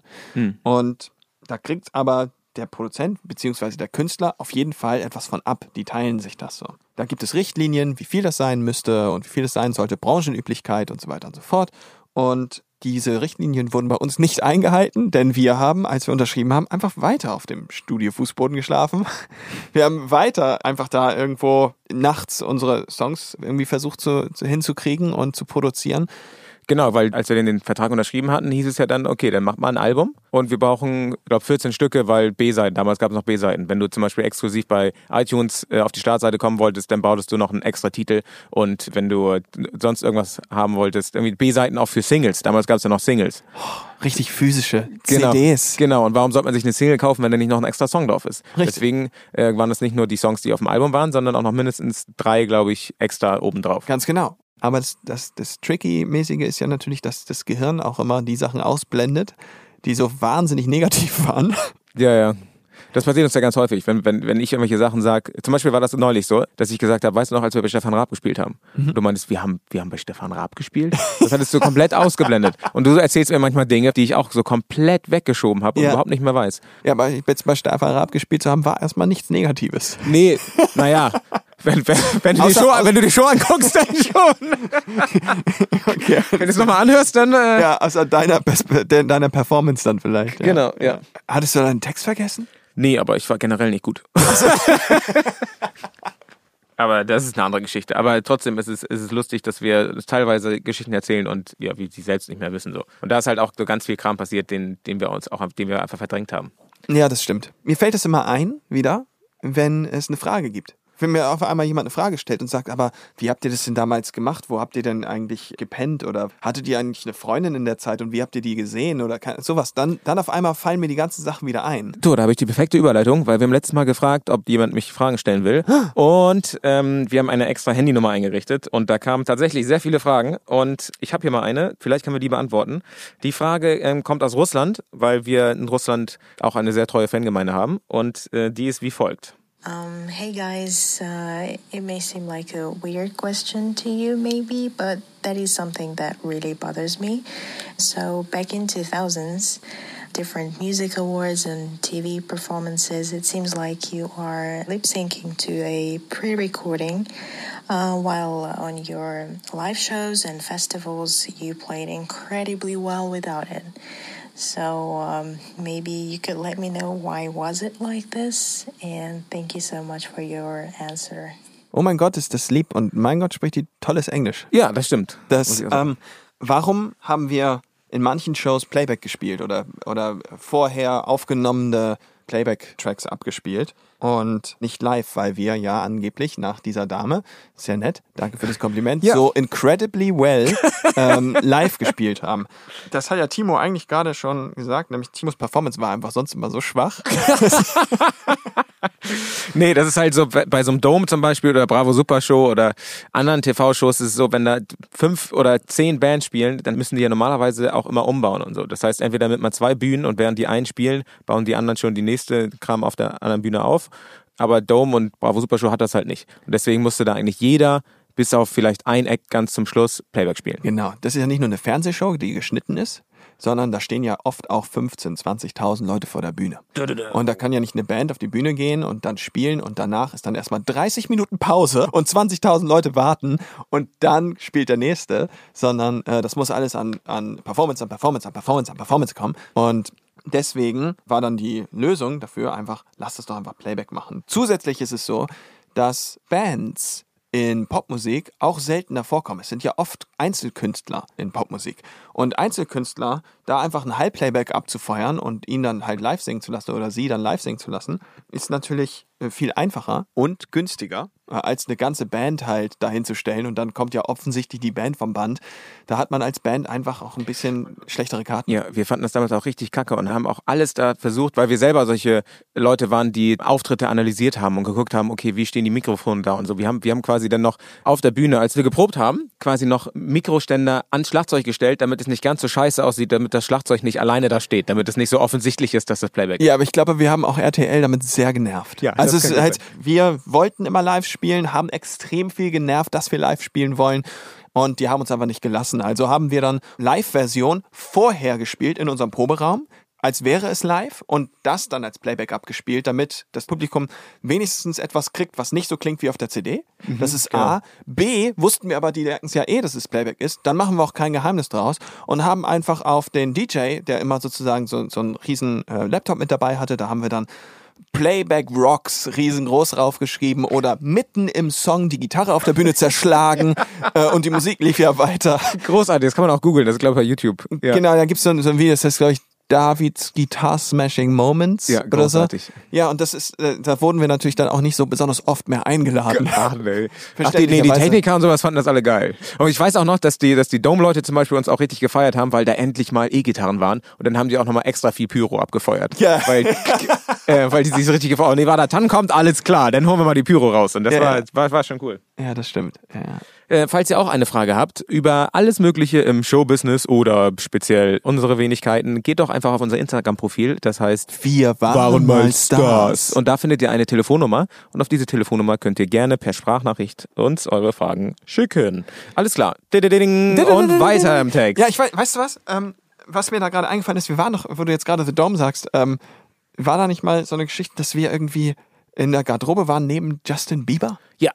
Und da kriegt aber der Produzent bzw. der Künstler auf jeden Fall etwas von ab. Die teilen sich das so. Da gibt es Richtlinien, wie viel das sein müsste und wie viel es sein sollte, Branchenüblichkeit und so weiter und so fort. Und diese Richtlinien wurden bei uns nicht eingehalten, denn wir haben, als wir unterschrieben haben, einfach weiter auf dem Studiofußboden geschlafen. Wir haben weiter einfach da irgendwo nachts unsere Songs irgendwie versucht zu, zu, hinzukriegen und zu produzieren. Genau, weil als wir den, den Vertrag unterschrieben hatten, hieß es ja dann, okay, dann macht mal ein Album und wir brauchen, ich glaube, 14 Stücke, weil B-Seiten, damals gab es noch B-Seiten. Wenn du zum Beispiel exklusiv bei iTunes äh, auf die Startseite kommen wolltest, dann brauchtest du noch einen extra Titel und wenn du sonst irgendwas haben wolltest, irgendwie B-Seiten auch für Singles. Damals gab es ja noch Singles. Richtig physische Genau. CDs. Genau, und warum sollte man sich eine Single kaufen, wenn da nicht noch ein extra Song drauf ist? Richtig. Deswegen äh, waren das nicht nur die Songs, die auf dem Album waren, sondern auch noch mindestens drei, glaube ich, extra obendrauf. Ganz genau. Aber das, das, das Tricky-mäßige ist ja natürlich, dass das Gehirn auch immer die Sachen ausblendet, die so wahnsinnig negativ waren. Ja, ja. Das passiert uns ja ganz häufig, wenn, wenn, wenn ich irgendwelche Sachen sage. Zum Beispiel war das neulich so, dass ich gesagt habe, weißt du noch, als wir bei Stefan Raab gespielt haben? Du meintest, wir haben, wir haben bei Stefan Raab gespielt? Das hattest du komplett ausgeblendet. Und du erzählst mir manchmal Dinge, die ich auch so komplett weggeschoben habe und Ja. überhaupt nicht mehr weiß. Ja, aber jetzt bei Stefan Raab gespielt zu haben, war erstmal nichts Negatives. Nee, naja. Wenn, wenn, wenn, du die Außer- Show, wenn du die Show anguckst, dann schon. Okay. Wenn du es nochmal anhörst, dann. Äh, Ja, außer deiner, deiner Performance dann vielleicht. Ja. Genau, ja. Hattest du deinen Text vergessen? Nee, aber ich war generell nicht gut. aber das ist eine andere Geschichte. Aber trotzdem ist es, ist es lustig, dass wir teilweise Geschichten erzählen und ja, wie sie selbst nicht mehr wissen. So. Und da ist halt auch so ganz viel Kram passiert, den, den wir uns auch, den wir einfach verdrängt haben. Ja, das stimmt. Mir fällt es immer ein, wieder, wenn es eine Frage gibt. Wenn mir auf einmal jemand eine Frage stellt und sagt, aber wie habt ihr das denn damals gemacht? Wo habt ihr denn eigentlich gepennt? Oder hattet ihr eigentlich eine Freundin in der Zeit und wie habt ihr die gesehen? Oder sowas. Dann, dann auf einmal fallen mir die ganzen Sachen wieder ein. So, da habe ich die perfekte Überleitung, weil wir haben letztes Mal gefragt, ob jemand mich Fragen stellen will. Und ähm, wir haben eine extra Handynummer eingerichtet und da kamen tatsächlich sehr viele Fragen. Und ich habe hier mal eine, vielleicht können wir die beantworten. Die Frage ähm, kommt aus Russland, weil wir in Russland auch eine sehr treue Fangemeinde haben. Und äh, die ist wie folgt. Um, hey guys, uh, it may seem like a weird question to you, maybe, but that is something that really bothers me. So, back in 2000s, different music awards and TV performances, it seems like you are lip syncing to a pre recording, uh, while on your live shows and festivals, you played incredibly well without it. So um, maybe you could let me know why was it like this, and thank you so much for your answer. Oh mein Gott, ist das lieb. Und mein Gott spricht die tolles Englisch. Ja, das stimmt. Das, ähm, warum haben wir in manchen Shows Playback gespielt oder, oder vorher aufgenommene Playback-Tracks abgespielt und nicht live, weil wir ja angeblich nach dieser Dame, sehr nett, danke für das Kompliment, Ja. so incredibly well ähm, live gespielt haben. Das hat ja Timo eigentlich gerade schon gesagt, nämlich Timos Performance war einfach sonst immer so schwach. Nee, das ist halt so bei so einem Dome zum Beispiel oder Bravo Super Show oder anderen TV-Shows ist es so, wenn da fünf oder zehn Bands spielen, dann müssen die ja normalerweise auch immer umbauen und so. Das heißt, entweder mit mal zwei Bühnen und während die einen spielen, bauen die anderen schon die nächste Kram auf der anderen Bühne auf. Aber Dome und Bravo Super Show hat das halt nicht. Und deswegen musste da eigentlich jeder bis auf vielleicht ein Eck ganz zum Schluss Playback spielen. Genau, das ist ja nicht nur eine Fernsehshow, die geschnitten ist, sondern da stehen ja oft auch 15.000, 20.000 Leute vor der Bühne. Und da kann ja nicht eine Band auf die Bühne gehen und dann spielen und danach ist dann erstmal 30 Minuten Pause und 20.000 Leute warten und dann spielt der nächste, sondern äh, das muss alles an, an Performance, an Performance, an Performance, an Performance kommen. Und deswegen war dann die Lösung dafür einfach, lasst es doch einfach Playback machen. Zusätzlich ist es so, dass Bands in Popmusik auch seltener vorkommen. Es sind ja oft Einzelkünstler in Popmusik. Und Einzelkünstler, da einfach ein Halbplayback abzufeuern und ihn dann halt live singen zu lassen oder sie dann live singen zu lassen, ist natürlich äh, viel einfacher und günstiger, äh, als eine ganze Band halt dahin zu stellen. Und dann kommt ja offensichtlich die Band vom Band. Da hat man als Band einfach auch ein bisschen schlechtere Karten. Ja, wir fanden das damals auch richtig kacke und haben auch alles da versucht, weil wir selber solche Leute waren, die Auftritte analysiert haben und geguckt haben, okay, wie stehen die Mikrofone da und so. Wir haben, wir haben quasi dann noch auf der Bühne, als wir geprobt haben, quasi noch Mikroständer ans Schlagzeug gestellt, damit es nicht ganz so scheiße aussieht, damit das Schlagzeug nicht alleine da steht, damit es nicht so offensichtlich ist, dass das Playback ist. Ja, aber ich glaube, wir haben auch RTL damit sehr genervt. Ja, also es halt, wir wollten immer live spielen, haben extrem viel genervt, dass wir live spielen wollen. Und die haben uns einfach nicht gelassen. Also haben wir dann Live-Version vorher gespielt in unserem Proberaum, als wäre es live und das dann als Playback abgespielt, damit das Publikum wenigstens etwas kriegt, was nicht so klingt wie auf der CD. das ist A. B. Wussten wir aber, die merken es ja eh, dass es Playback ist. Dann machen wir auch kein Geheimnis draus und haben einfach auf den DJ, der immer sozusagen so, so einen riesen äh, Laptop mit dabei hatte, da haben wir dann Playback Rocks riesengroß draufgeschrieben oder mitten im Song die Gitarre auf der Bühne zerschlagen äh, und die Musik lief ja weiter. Großartig, das kann man auch googeln, das ist glaube ich bei YouTube. Ja. Genau, da gibt's so, ein- so ein Video, das heißt, glaube ich, Davids Guitar Smashing Moments Ja, oder so. Ja, und das ist, äh, da wurden wir natürlich dann auch nicht so besonders oft mehr eingeladen. Ach, nee. Ach, die, nee, die. Techniker und sowas fanden das alle geil. Und ich weiß auch noch, dass die, dass die Dome-Leute zum Beispiel uns auch richtig gefeiert haben, weil da endlich mal E-Gitarren waren. Und dann haben die auch nochmal extra viel Pyro abgefeuert. Ja. Weil, äh, weil die sich richtig gefreut haben. Nee, war da Tan kommt, alles klar, dann holen wir mal die Pyro raus. Und das Ja, war, war, war schon cool. Ja, das stimmt. Ja. Äh, falls ihr auch eine Frage habt über alles Mögliche im Showbusiness oder speziell unsere Wenigkeiten, geht doch einfach auf unser Instagram-Profil. Das heißt, Wir waren, mal Stars. Und da findet ihr eine Telefonnummer. Und auf diese Telefonnummer könnt ihr gerne per Sprachnachricht uns eure Fragen schicken. Alles klar. Didididing. Und weiter im Text. Ja, ich weiß, weißt du was? Ähm, was mir da gerade eingefallen ist, wir waren doch, wo du jetzt gerade The Dome sagst, ähm, war da nicht mal so eine Geschichte, dass wir irgendwie in der Garderobe waren neben Justin Bieber? ja.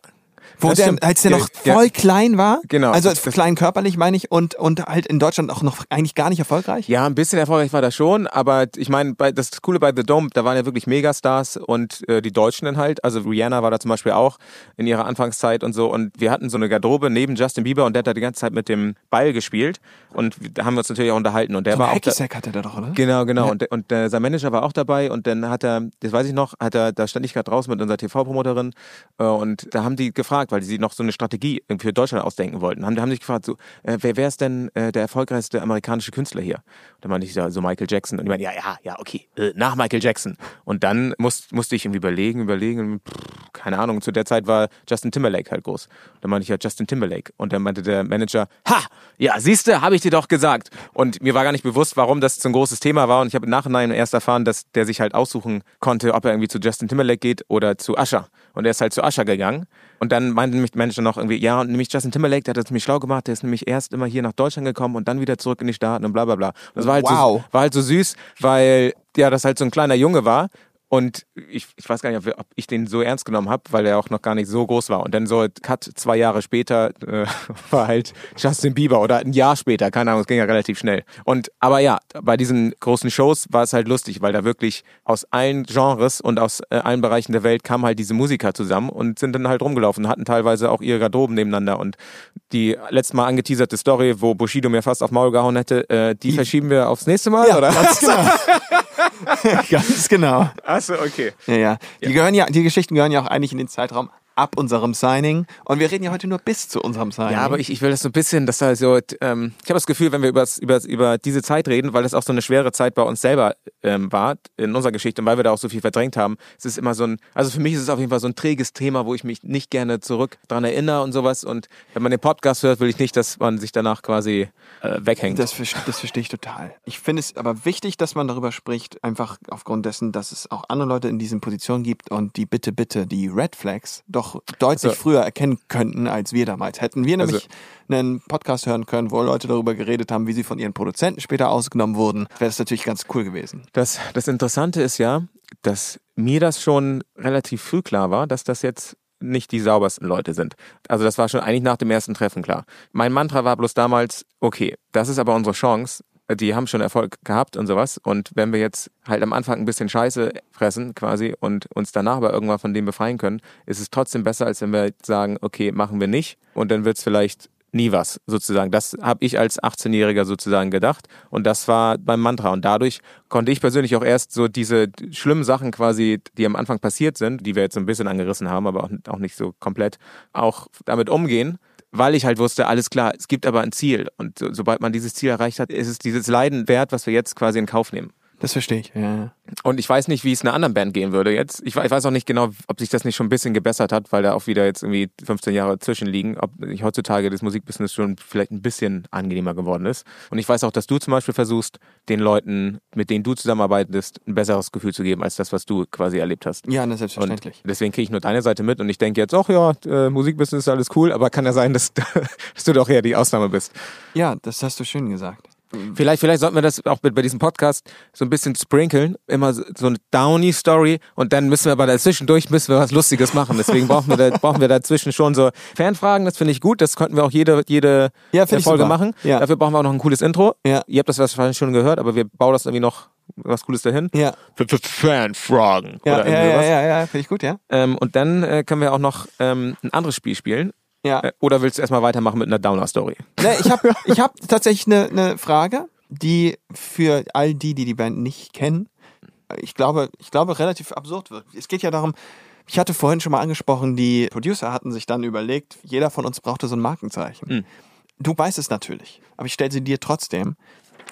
Wo Das der, stimmt. als der Ja, noch ja. voll klein war. Genau. Also das- klein körperlich meine ich und, und halt in Deutschland auch noch eigentlich gar nicht erfolgreich. Ja, ein bisschen erfolgreich war das schon, aber ich meine, das Coole bei The Dome, da waren ja wirklich Megastars und äh, die Deutschen dann halt. Also Rihanna war da zum Beispiel auch in ihrer Anfangszeit und so. Und wir hatten so eine Garderobe neben Justin Bieber und der hat da die ganze Zeit mit dem Ball gespielt. Und da haben wir uns natürlich auch unterhalten. Und der So war auch da, hatte der doch, oder? Genau, genau. Und, und äh, sein Manager war auch dabei und dann hat er, das weiß ich noch, hat er, da stand ich gerade draußen mit unserer TV-Promoterin äh, und da haben die gefragt, weil sie noch so eine Strategie für Deutschland ausdenken wollten, haben, haben sich gefragt, so, äh, wer wäre es denn äh, der erfolgreichste amerikanische Künstler hier? Dann meinte ich so Michael Jackson und die meinten, ja, ja, ja, okay, äh, nach Michael Jackson. Und dann muss, musste ich irgendwie überlegen, überlegen, pff, keine Ahnung, zu der Zeit war Justin Timberlake halt groß. Und dann meinte ich ja Justin Timberlake und dann meinte der Manager, ha, ja, siehste, habe ich dir doch gesagt. Und mir war gar nicht bewusst, warum das so ein großes Thema war. Und ich habe im Nachhinein erst erfahren, dass der sich halt aussuchen konnte, ob er irgendwie zu Justin Timberlake geht oder zu Usher. Und er ist halt zu Usher gegangen. Und dann meinte nämlich der Manager noch irgendwie, ja, und nämlich Justin Timberlake, der hat das ziemlich schlau gemacht, der ist nämlich erst immer hier nach Deutschland gekommen und dann wieder zurück in die Staaten und bla bla bla. Und das war halt, Wow. so, war halt so süß, weil ja das halt so ein kleiner Junge war. Und ich, ich weiß gar nicht, ob, ich den so ernst genommen habe, weil er auch noch gar nicht so groß war. Und dann so Cut zwei Jahre später äh, war halt Justin Bieber oder ein Jahr später, keine Ahnung, es ging ja relativ schnell. Und aber ja, bei diesen großen Shows war es halt lustig, weil da wirklich aus allen Genres und aus äh, allen Bereichen der Welt kamen halt diese Musiker zusammen und sind dann halt rumgelaufen, und hatten teilweise auch ihre Garderoben nebeneinander. Und die letztes Mal angeteaserte Story, wo Bushido mir fast auf Maul gehauen hätte, äh, die verschieben wir aufs nächste Mal, oder? ganz genau. ganz genau. Achso, okay. Ja, ja. Die gehören ja, die Geschichten gehören ja auch eigentlich in den Zeitraum ab unserem Signing. Und wir reden ja heute nur bis zu unserem Signing. Ja, aber ich, ich will das so ein bisschen, dass da so, ähm, ich habe das Gefühl, wenn wir über, über, über diese Zeit reden, weil das auch so eine schwere Zeit bei uns selber ähm, war, in unserer Geschichte und weil wir da auch so viel verdrängt haben, es ist immer so ein, also für mich ist es auf jeden Fall so ein träges Thema, wo ich mich nicht gerne zurück dran erinnere und sowas. Und wenn man den Podcast hört, will ich nicht, dass man sich danach quasi äh, weghängt. Das, das verstehe ich total. Ich finde es aber wichtig, dass man darüber spricht, einfach aufgrund dessen, dass es auch andere Leute in diesen Positionen gibt und die bitte, bitte die Red Flags doch deutlich Also- früher erkennen könnten, als wir damals. Hätten wir nämlich Also- einen Podcast hören können, wo Leute darüber geredet haben, wie sie von ihren Produzenten später ausgenommen wurden, wäre das natürlich ganz cool gewesen. Das, das Interessante ist ja, dass mir das schon relativ früh klar war, dass das jetzt nicht die saubersten Leute sind. Also das war schon eigentlich nach dem ersten Treffen klar. Mein Mantra war bloß damals, okay, das ist aber unsere Chance. Die haben schon Erfolg gehabt und sowas. Und wenn wir jetzt halt am Anfang ein bisschen Scheiße fressen quasi und uns danach aber irgendwann von dem befreien können, ist es trotzdem besser, als wenn wir sagen, okay, machen wir nicht. Und dann wird es vielleicht nie was, sozusagen. Das habe ich als 18-Jähriger sozusagen gedacht. Und das war beim Mantra. Und dadurch konnte ich persönlich auch erst so diese schlimmen Sachen quasi, die am Anfang passiert sind, die wir jetzt so ein bisschen angerissen haben, aber auch nicht so komplett, auch damit umgehen. Weil ich halt wusste, alles klar, es gibt aber ein Ziel. Und so, sobald man dieses Ziel erreicht hat, ist es dieses Leiden wert, was wir jetzt quasi in Kauf nehmen. Das verstehe ich. Ja. Und ich weiß nicht, wie es einer anderen Band gehen würde jetzt. Ich ich weiß auch nicht genau, ob sich das nicht schon ein bisschen gebessert hat, weil da auch wieder jetzt irgendwie 15 Jahre zwischenliegen, ob nicht heutzutage das Musikbusiness schon vielleicht ein bisschen angenehmer geworden ist. Und ich weiß auch, dass du zum Beispiel versuchst, den Leuten, mit denen du zusammenarbeitest, ein besseres Gefühl zu geben, als das, was du quasi erlebt hast. Ja, Und selbstverständlich. deswegen kriege ich nur deine Seite mit und ich denke jetzt, ach ja, äh, Musikbusiness ist alles cool, aber kann ja sein, dass, dass du doch eher die Ausnahme bist. Ja, das hast du schön gesagt. Vielleicht, vielleicht sollten wir das auch bei bei diesem Podcast so ein bisschen sprinkeln. Immer so eine Downy-Story und dann müssen wir aber dazwischendurch müssen wir was Lustiges machen. Deswegen brauchen wir, da, brauchen wir dazwischen schon so Fanfragen. Das finde ich gut. Das könnten wir auch jede, jede Ja, Folge machen. Ja. Dafür brauchen wir auch noch ein cooles Intro. Ja. Ihr habt das wahrscheinlich schon gehört, aber wir bauen das irgendwie noch was Cooles dahin. Ja. F- F- Fanfragen. Ja, oder ja, ja, ja, ja, finde ich gut, ja. Ähm, und dann äh, können wir auch noch ähm, ein anderes Spiel spielen. Ja. Äh, oder willst du erstmal weitermachen mit einer Downer-Story? Ne, ich habe ich hab tatsächlich eine ne Frage, die für all die, die die Band nicht kennen, ich glaube, ich glaube, relativ absurd wird. Es geht ja darum, ich hatte vorhin schon mal angesprochen, die Producer hatten sich dann überlegt, jeder von uns brauchte so ein Markenzeichen. Du weißt es natürlich, aber ich stelle sie dir trotzdem.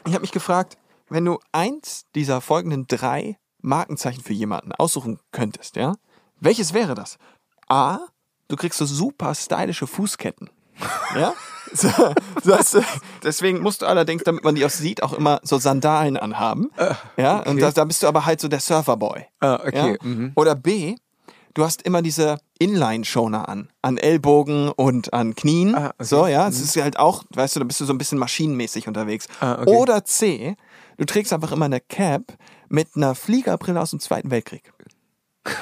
Ich habe mich gefragt, wenn du eins dieser folgenden drei Markenzeichen für jemanden aussuchen könntest, ja, welches wäre das? A, du kriegst so super stylische Fußketten. Ja? So, das, deswegen musst du allerdings, damit man die auch sieht, auch immer so Sandalen anhaben. Ja, und da, da bist du aber halt so der Surferboy. Ah, okay, Ja? Oder B, du hast immer diese Inline-Schoner an. An Ellbogen und an Knien. Ah, okay. So, ja. Es ist halt auch, weißt du, da bist du so ein bisschen maschinenmäßig unterwegs. Ah, okay. Oder C, du trägst einfach immer eine Cap mit einer Fliegerbrille aus dem Zweiten Weltkrieg.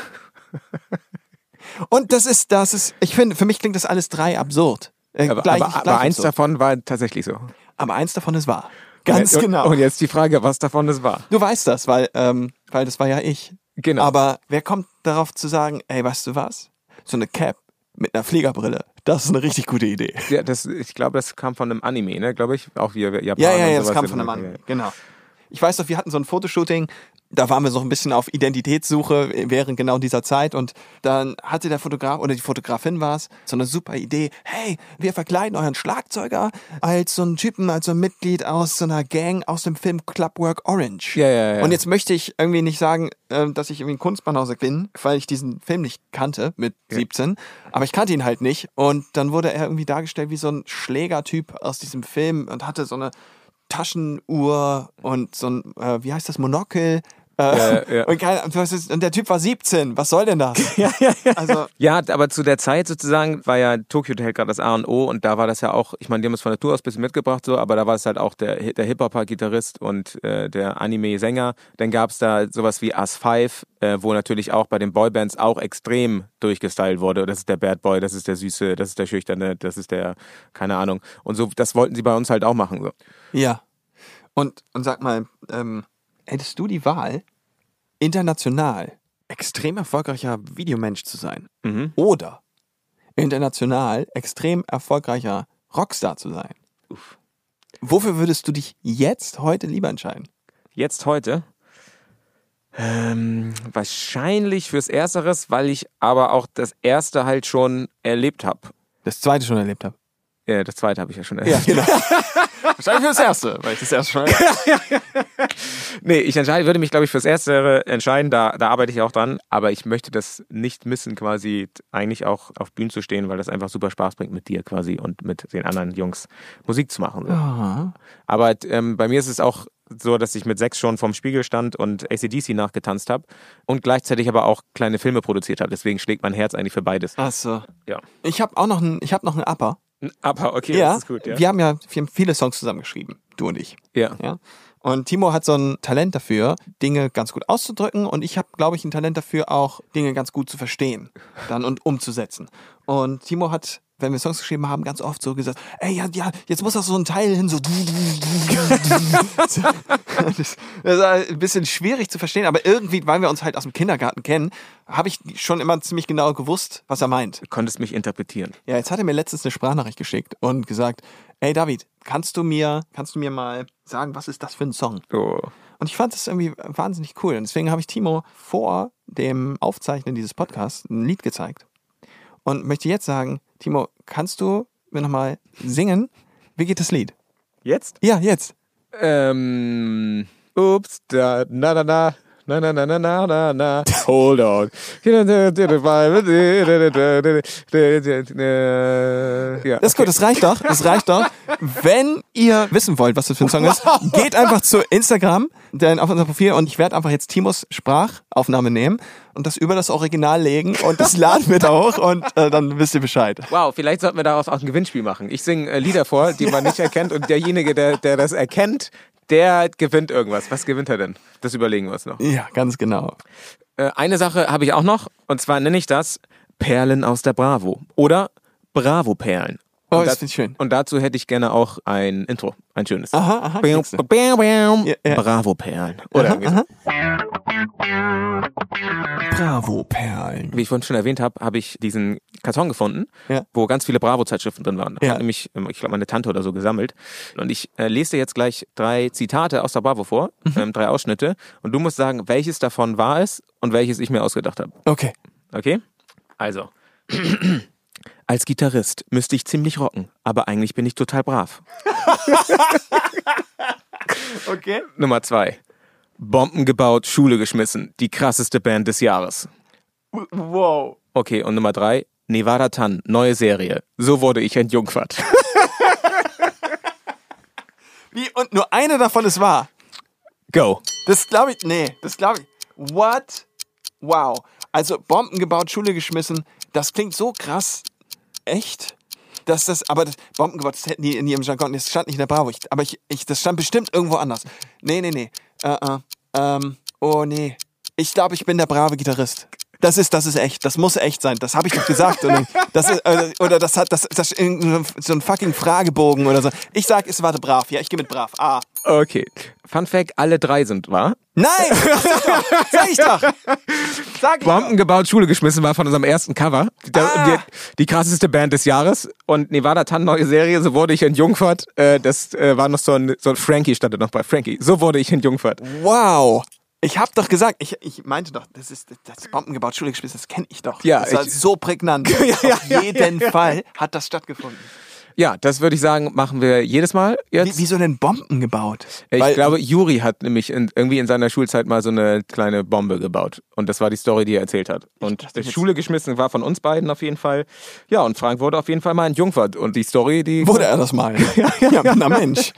Und das ist, das ist, ich finde, für mich klingt das alles drei absurd. Äh, Aber, gleich- aber, gleich aber eins absurd. davon war tatsächlich so. Aber eins davon ist wahr. Ganz und, genau. Und jetzt die Frage, was davon das war. Du weißt das, weil, ähm, weil das war ja ich. Genau. Aber wer kommt darauf zu sagen, ey, weißt du was? So eine Cap mit einer Fliegerbrille, das ist eine richtig gute Idee. Ja, das, ich glaube, das kam von einem Anime, ne? Glaube ich. Auch wie Japan Ja, ja, ja, das kam von einem Mann. Genau. Ich weiß doch, wir hatten so ein Fotoshooting, da waren wir so ein bisschen auf Identitätssuche während genau dieser Zeit und dann hatte der Fotograf oder die Fotografin war es, so eine super Idee, hey, wir verkleiden euren Schlagzeuger als so einen Typen, als so ein Mitglied aus so einer Gang aus dem Film Clubwork Orange. Ja, ja, ja. Und jetzt möchte ich irgendwie nicht sagen, äh, dass ich irgendwie ein Kunstbanause bin, weil ich diesen Film nicht kannte mit 17, aber ich kannte ihn halt nicht und dann wurde er irgendwie dargestellt wie so ein Schlägertyp aus diesem Film und hatte so eine Taschenuhr und so ein, äh, wie heißt das, Monokel. Äh, Ja. Und, kein, was ist, und der Typ war 17. Was soll denn das? ja, ja, ja. Also, Ja, aber zu der Zeit sozusagen war ja Tokyo Hotel gerade das A und O und da war das ja auch, ich meine, die haben es von Natur aus ein bisschen mitgebracht, so, aber da war es halt auch der, der Hip-Hopper-Gitarrist und äh, der Anime-Sänger. Dann gab es da sowas wie As 5, äh, wo natürlich auch bei den Boybands auch extrem durchgestylt wurde. Das ist der Bad Boy, das ist der Süße, das ist der Schüchterne, das ist der, keine Ahnung. Und so, das wollten sie bei uns halt auch machen. So. ja. Und, und sag mal, ähm, hättest du die Wahl, international extrem erfolgreicher Videomensch zu sein Mhm. oder international extrem erfolgreicher Rockstar zu sein? Wofür würdest du dich jetzt, heute lieber entscheiden? Jetzt heute? Ähm, wahrscheinlich fürs Ersteres, weil ich aber auch das Erste halt schon erlebt habe. Das zweite schon erlebt habe. Ja, das Zweite habe ich ja schon erlebt. genau. Wahrscheinlich für das erste, weil ich das erste schon Nee, ich entscheide, würde mich, glaube ich, fürs Erste entscheiden. Da, da arbeite ich auch dran. Aber ich möchte das nicht missen, quasi eigentlich auch auf Bühnen zu stehen, weil das einfach super Spaß bringt mit dir quasi und mit den anderen Jungs Musik zu machen. So. Aber ähm, bei mir ist es auch so, dass ich mit sechs schon vorm Spiegel stand und ACDC nachgetanzt habe und gleichzeitig aber auch kleine Filme produziert habe. Deswegen schlägt mein Herz eigentlich für beides. Ach so. Ja. Ich habe auch noch einen, ich habe noch einen Upper. Aber okay, ja, das ist gut, ja. wir haben ja wir haben viele Songs zusammengeschrieben, du und ich. ja. Ja. Und Timo hat so ein Talent dafür, Dinge ganz gut auszudrücken und ich habe, glaube ich, ein Talent dafür, auch Dinge ganz gut zu verstehen dann und umzusetzen. Und Timo hat, wenn wir Songs geschrieben haben, ganz oft so gesagt, ey, ja, ja, jetzt muss das so ein Teil hin, so. Das, das war ein bisschen schwierig zu verstehen, aber irgendwie, weil wir uns halt aus dem Kindergarten kennen, habe ich schon immer ziemlich genau gewusst, was er meint. Du konntest mich interpretieren. Ja, jetzt hat er mir letztens eine Sprachnachricht geschickt und gesagt, ey David, kannst du mir, kannst du mir mal sagen, was ist das für ein Song? Oh. Und ich fand das irgendwie wahnsinnig cool. Und deswegen habe ich Timo vor dem Aufzeichnen dieses Podcasts ein Lied gezeigt. Und möchte jetzt sagen, Timo, kannst du mir nochmal singen? Wie geht das Lied? Jetzt? Ja, jetzt. Ähm, ups, da, na, na, na. Na, na, na, na, na, na, na. Hold on. Ja. Das ist gut, das reicht doch. Das reicht doch. Wenn ihr wissen wollt, was das für ein Song ist, geht einfach zu Instagram, denn auf unser Profil und ich werde einfach jetzt Timos Sprachaufnahme nehmen und das über das Original legen und das laden wir da hoch und äh, dann wisst ihr Bescheid. Wow, vielleicht sollten wir daraus auch ein Gewinnspiel machen. Ich singe äh, Lieder vor, die man nicht erkennt und derjenige, der, der das erkennt, der gewinnt irgendwas. Was gewinnt er denn? Das überlegen wir uns noch. Ja, ganz genau. Äh, eine Sache habe ich auch noch und zwar nenne ich das Perlen aus der Bravo oder Bravo-Perlen. Oh, Und das da- finde ich schön. Und dazu hätte ich gerne auch ein Intro, ein schönes. Aha, aha, Bam, bam, bam. Ja, ja. Bravo Perlen. Oder irgendwie so. Bravo-Perlen. Wie ich vorhin schon erwähnt habe, habe ich diesen Karton gefunden, Ja. wo ganz viele Bravo-Zeitschriften drin waren. Ja. Hat nämlich, ähm, ich glaube, meine Tante oder so gesammelt. Und ich äh, lese dir jetzt gleich drei Zitate aus der Bravo vor, Mhm. ähm, drei Ausschnitte. Und du musst sagen, welches davon war es und welches ich mir ausgedacht habe. Okay. Okay? Also. Als Gitarrist müsste ich ziemlich rocken, aber eigentlich bin ich total brav. Okay. Nummer zwei. Bomben gebaut, Schule geschmissen. Die krasseste Band des Jahres. Wow. Okay, und Nummer drei. Nevada Tan, neue Serie. So wurde ich entjungfert. Wie, und nur eine davon ist wahr. Go. Das glaube ich, nee, das glaube ich. What? Wow. Also Bomben gebaut, Schule geschmissen, das klingt so krass echt, dass das, aber das, Bomben gebaut, das hätten die in ihrem Jargon, das stand nicht in der Bravo, ich, aber ich, ich, das stand bestimmt irgendwo anders. Nee, nee, nee. Äh, äh, ähm, oh nee. Ich glaube, ich bin der brave Gitarrist. Das ist, das ist echt. Das muss echt sein. Das habe ich doch gesagt. Und das ist, äh, oder das hat, das, das so ein fucking Fragebogen oder so. Ich sag, es war brav. Ja, ich gehe mit brav. Ah. Okay. Fun Fact, alle drei sind wahr. Nein! Sag ich doch! Sag ich Bomben gebaut, Schule geschmissen war von unserem ersten Cover. Die, Ah. die, die krasseste Band des Jahres. Und Nevada Tan, neue Serie. So wurde ich entjungfert. Äh, das äh, war noch so ein, so ein Frankie stand da noch bei. Frankie. So wurde ich entjungfert. doch. Wow! Ich hab doch gesagt, ich, ich meinte doch, das ist das Bomben gebaut, Schule geschmissen, das kenne ich doch. Ja, das war ich- so prägnant. Auf jeden Fall hat das stattgefunden. Ja, das würde ich sagen, machen wir jedes Mal jetzt. Wie, wieso denn Bomben gebaut? Ich Weil- glaube, Juri hat nämlich in, irgendwie in seiner Schulzeit mal so eine kleine Bombe gebaut. Und das war die Story, die er erzählt hat. Und jetzt- Schule geschmissen war von uns beiden auf jeden Fall. Ja, und Frank wurde auf jeden Fall mal entjungfert. Und die Story, die. Wurde er das mal? ja, na Mensch.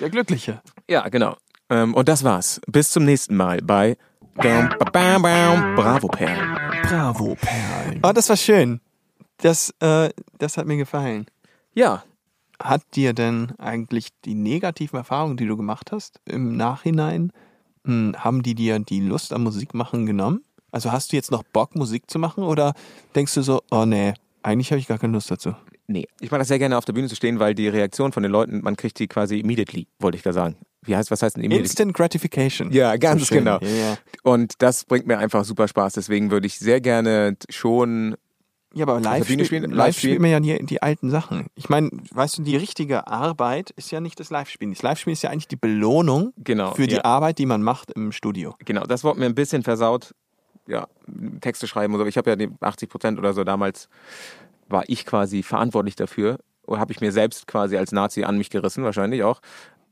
Der Glückliche. Ja, genau. Ähm, und das war's. Bis zum nächsten Mal bei Bam, bam, bam, Bravo Perlen. Oh, das war schön. Das, äh, das hat mir gefallen. Ja, Hat dir denn eigentlich die negativen Erfahrungen, die du gemacht hast, im Nachhinein, hm, haben die dir die Lust am Musikmachen genommen? Also hast du jetzt noch Bock, Musik zu machen oder denkst du so, oh nee, eigentlich habe ich gar keine Lust dazu? nee. Ich mag das sehr gerne auf der Bühne zu stehen, weil die Reaktion von den Leuten, man kriegt die quasi immediately, wollte ich da sagen. Wie heißt, was heißt denn? Instant Gratification. Ja, ganz So genau. Ja, ja. Und das bringt mir einfach super Spaß. Deswegen würde ich sehr gerne schon Ja, aber live, spiel, spielen- live live spielt spielen? man ja die, die alten Sachen. Ich meine, weißt du, die richtige Arbeit ist ja nicht das Live-Spielen. Das Live-Spielen ist ja eigentlich die Belohnung Genau, für die ja. Arbeit, die man macht im Studio. Genau, das wurde mir ein bisschen versaut. Ja, Texte schreiben oder so. Ich habe ja die 80 Prozent oder so damals war ich quasi verantwortlich dafür oder habe ich mir selbst quasi als Nazi an mich gerissen, wahrscheinlich auch,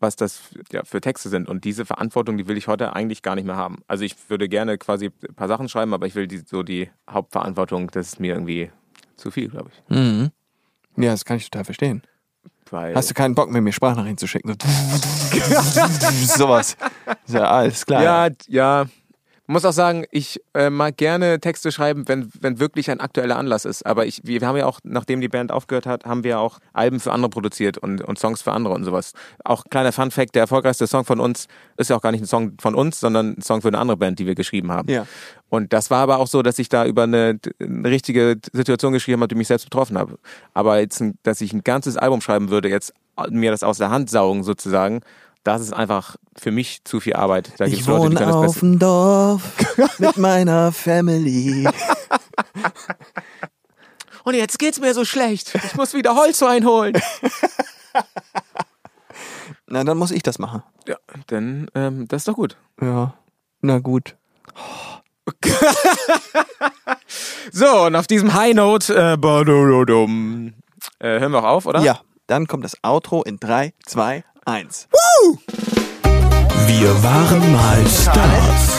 was das ja, für Texte sind. Und diese Verantwortung, die will ich heute eigentlich gar nicht mehr haben. Also ich würde gerne quasi ein paar Sachen schreiben, aber ich will die, so die Hauptverantwortung, das ist mir irgendwie zu viel, glaube ich. Ja, das kann ich total verstehen. Weil Hast du keinen Bock, mit mir Sprachnachrichten zu schicken? So Sowas. Ist Ja, alles klar. Ja, ja. Muss auch sagen, ich äh, mag gerne Texte schreiben, wenn, wenn wirklich ein aktueller Anlass ist. Aber ich, wir haben ja auch, nachdem die Band aufgehört hat, haben wir auch Alben für andere produziert und, und Songs für andere und sowas. Auch kleiner Fun Fact, der erfolgreichste Song von uns ist ja auch gar nicht ein Song von uns, sondern ein Song für eine andere Band, die wir geschrieben haben. Ja. Und das war aber auch so, dass ich da über eine, eine richtige Situation geschrieben habe, die mich selbst betroffen habe. Aber jetzt, dass ich ein ganzes Album schreiben würde, jetzt mir das aus der Hand saugen sozusagen, das ist einfach für mich zu viel Arbeit. Da Ich gibt's Leute, die wohne auf dem Dorf mit meiner Family. Und jetzt geht's mir so schlecht. Ich muss wieder Holz einholen. Na, dann muss ich das machen. ja, dann, ähm, das ist doch gut. Ja. Na gut. So, und auf diesem High Note, äh, äh, hören wir auch auf, oder? Ja, dann kommt das Outro in 3, 2, 1. Wir waren mal Stars.